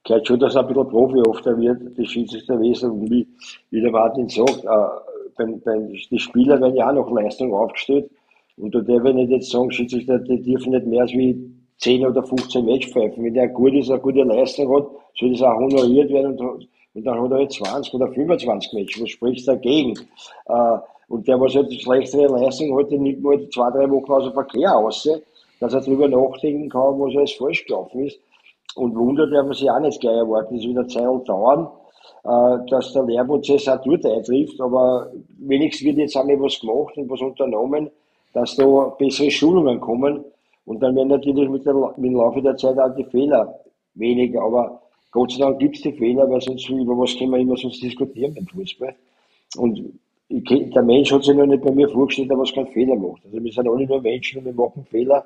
gehört schon, dass ein bisschen Profi oft wird, die Schiedsrichterwesen. Und wie, wie der Martin sagt, äh, beim, beim, die Spieler werden ja auch noch Leistung aufgestellt. Und da darf ich nicht jetzt sagen, Schiedsrichter, die dürfen nicht mehr als wie 10 oder 15 Match pfeifen. Wenn der gut ist, eine gute Leistung hat, soll das auch honoriert werden und und dann hat er jetzt 20 oder 25 Matches. Was spricht dagegen? Äh, und der, was halt die schlechtere Leistung hat, nimmt mal zwei, drei Wochen aus dem Verkehr aus, dass er darüber nachdenken kann, was alles falsch gelaufen ist. Und Wunder darf man sich auch nicht gleich erwarten. Es wird eine Zeit dauern, äh, dass der Lehrprozess auch dort eintrifft. Aber wenigstens wird jetzt einmal was gemacht und was unternommen, dass da bessere Schulungen kommen. Und dann werden natürlich mit, der, mit dem Laufe der Zeit auch die Fehler weniger. Aber Gott sei Dank gibt es die Fehler, weil sonst über was können wir immer sonst diskutieren beim Fußball. Und ich, der Mensch hat sich noch nicht bei mir vorgestellt, dass er keinen Fehler macht. Also wir sind alle nur Menschen und wir machen Fehler.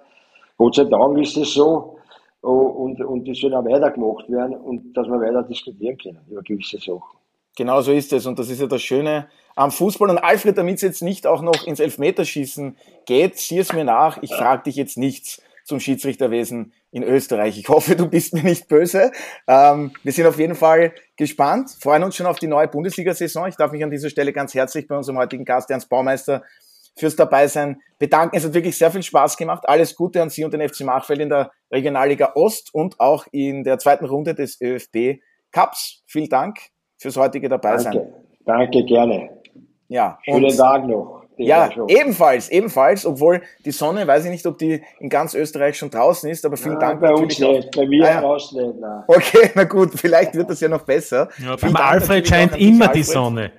Gott sei Dank ist es so. Oh, und, und die sollen auch weitergemacht werden und dass wir weiter diskutieren können über gewisse Sachen. Genau so ist es. Und das ist ja das Schöne am Fußball. Und Alfred, damit es jetzt nicht auch noch ins Elfmeterschießen geht, sieh es mir nach, ich frage dich jetzt nichts zum Schiedsrichterwesen in Österreich. Ich hoffe, du bist mir nicht böse. Ähm, wir sind auf jeden Fall gespannt, freuen uns schon auf die neue Bundesliga-Saison. Ich darf mich an dieser Stelle ganz herzlich bei unserem heutigen Gast, Ernst Baumeister, fürs Dabeisein bedanken. Es hat wirklich sehr viel Spaß gemacht. Alles Gute an Sie und den FC Machfeld in der Regionalliga Ost und auch in der zweiten Runde des ÖFB Cups. Vielen Dank fürs heutige Dabeisein. Danke, danke gerne. Ja, Schönen Tag noch. Ja, ebenfalls, ebenfalls, obwohl die Sonne, weiß ich nicht, ob die in ganz Österreich schon draußen ist, aber vielen ja, Dank. Bei uns nicht, bei mir ah, raus nicht. Nein. Okay, na gut, vielleicht wird das ja noch besser. Ja, beim Alfred scheint immer die Sonne.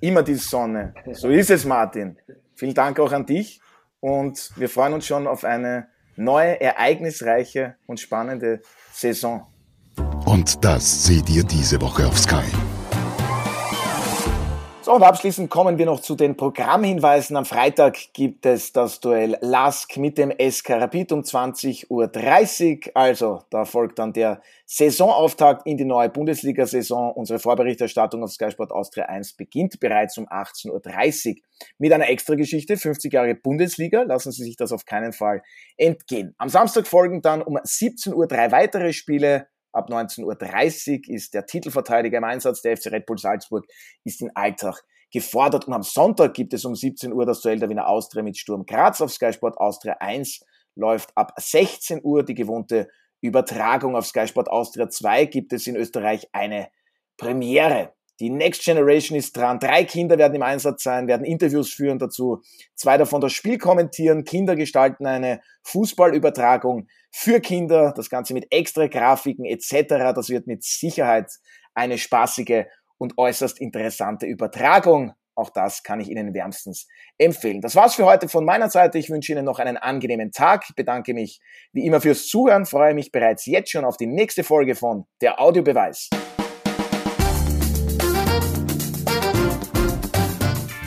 Immer die Sonne. So ist es, Martin. Vielen Dank auch an dich und wir freuen uns schon auf eine neue, ereignisreiche und spannende Saison. Und das seht ihr diese Woche auf Sky. So, und abschließend kommen wir noch zu den Programmhinweisen. Am Freitag gibt es das Duell LASK mit dem SK Rapid um 20.30 Uhr. Also, da folgt dann der Saisonauftakt in die neue Bundesliga-Saison. Unsere Vorberichterstattung auf Sky Sport Austria 1 beginnt bereits um 18.30 Uhr mit einer Extrageschichte, 50 Jahre Bundesliga. Lassen Sie sich das auf keinen Fall entgehen. Am Samstag folgen dann um 17 Uhr drei weitere Spiele. Ab 19.30 Uhr ist der Titelverteidiger im Einsatz. Der FC Red Bull Salzburg ist in Alltag gefordert. Und am Sonntag gibt es um 17 Uhr das Duell der Wiener Austria mit Sturm Graz auf Sky Sport Austria 1. Läuft ab 16 Uhr die gewohnte Übertragung auf Sky Sport Austria 2. Gibt es in Österreich eine Premiere. Die Next Generation ist dran. Drei Kinder werden im Einsatz sein, werden Interviews führen dazu. Zwei davon das Spiel kommentieren. Kinder gestalten eine Fußballübertragung für Kinder. Das Ganze mit extra Grafiken etc. Das wird mit Sicherheit eine spaßige und äußerst interessante Übertragung. Auch das kann ich Ihnen wärmstens empfehlen. Das war's für heute von meiner Seite. Ich wünsche Ihnen noch einen angenehmen Tag. Ich bedanke mich wie immer fürs Zuhören, freue mich bereits jetzt schon auf die nächste Folge von Der Audiobeweis.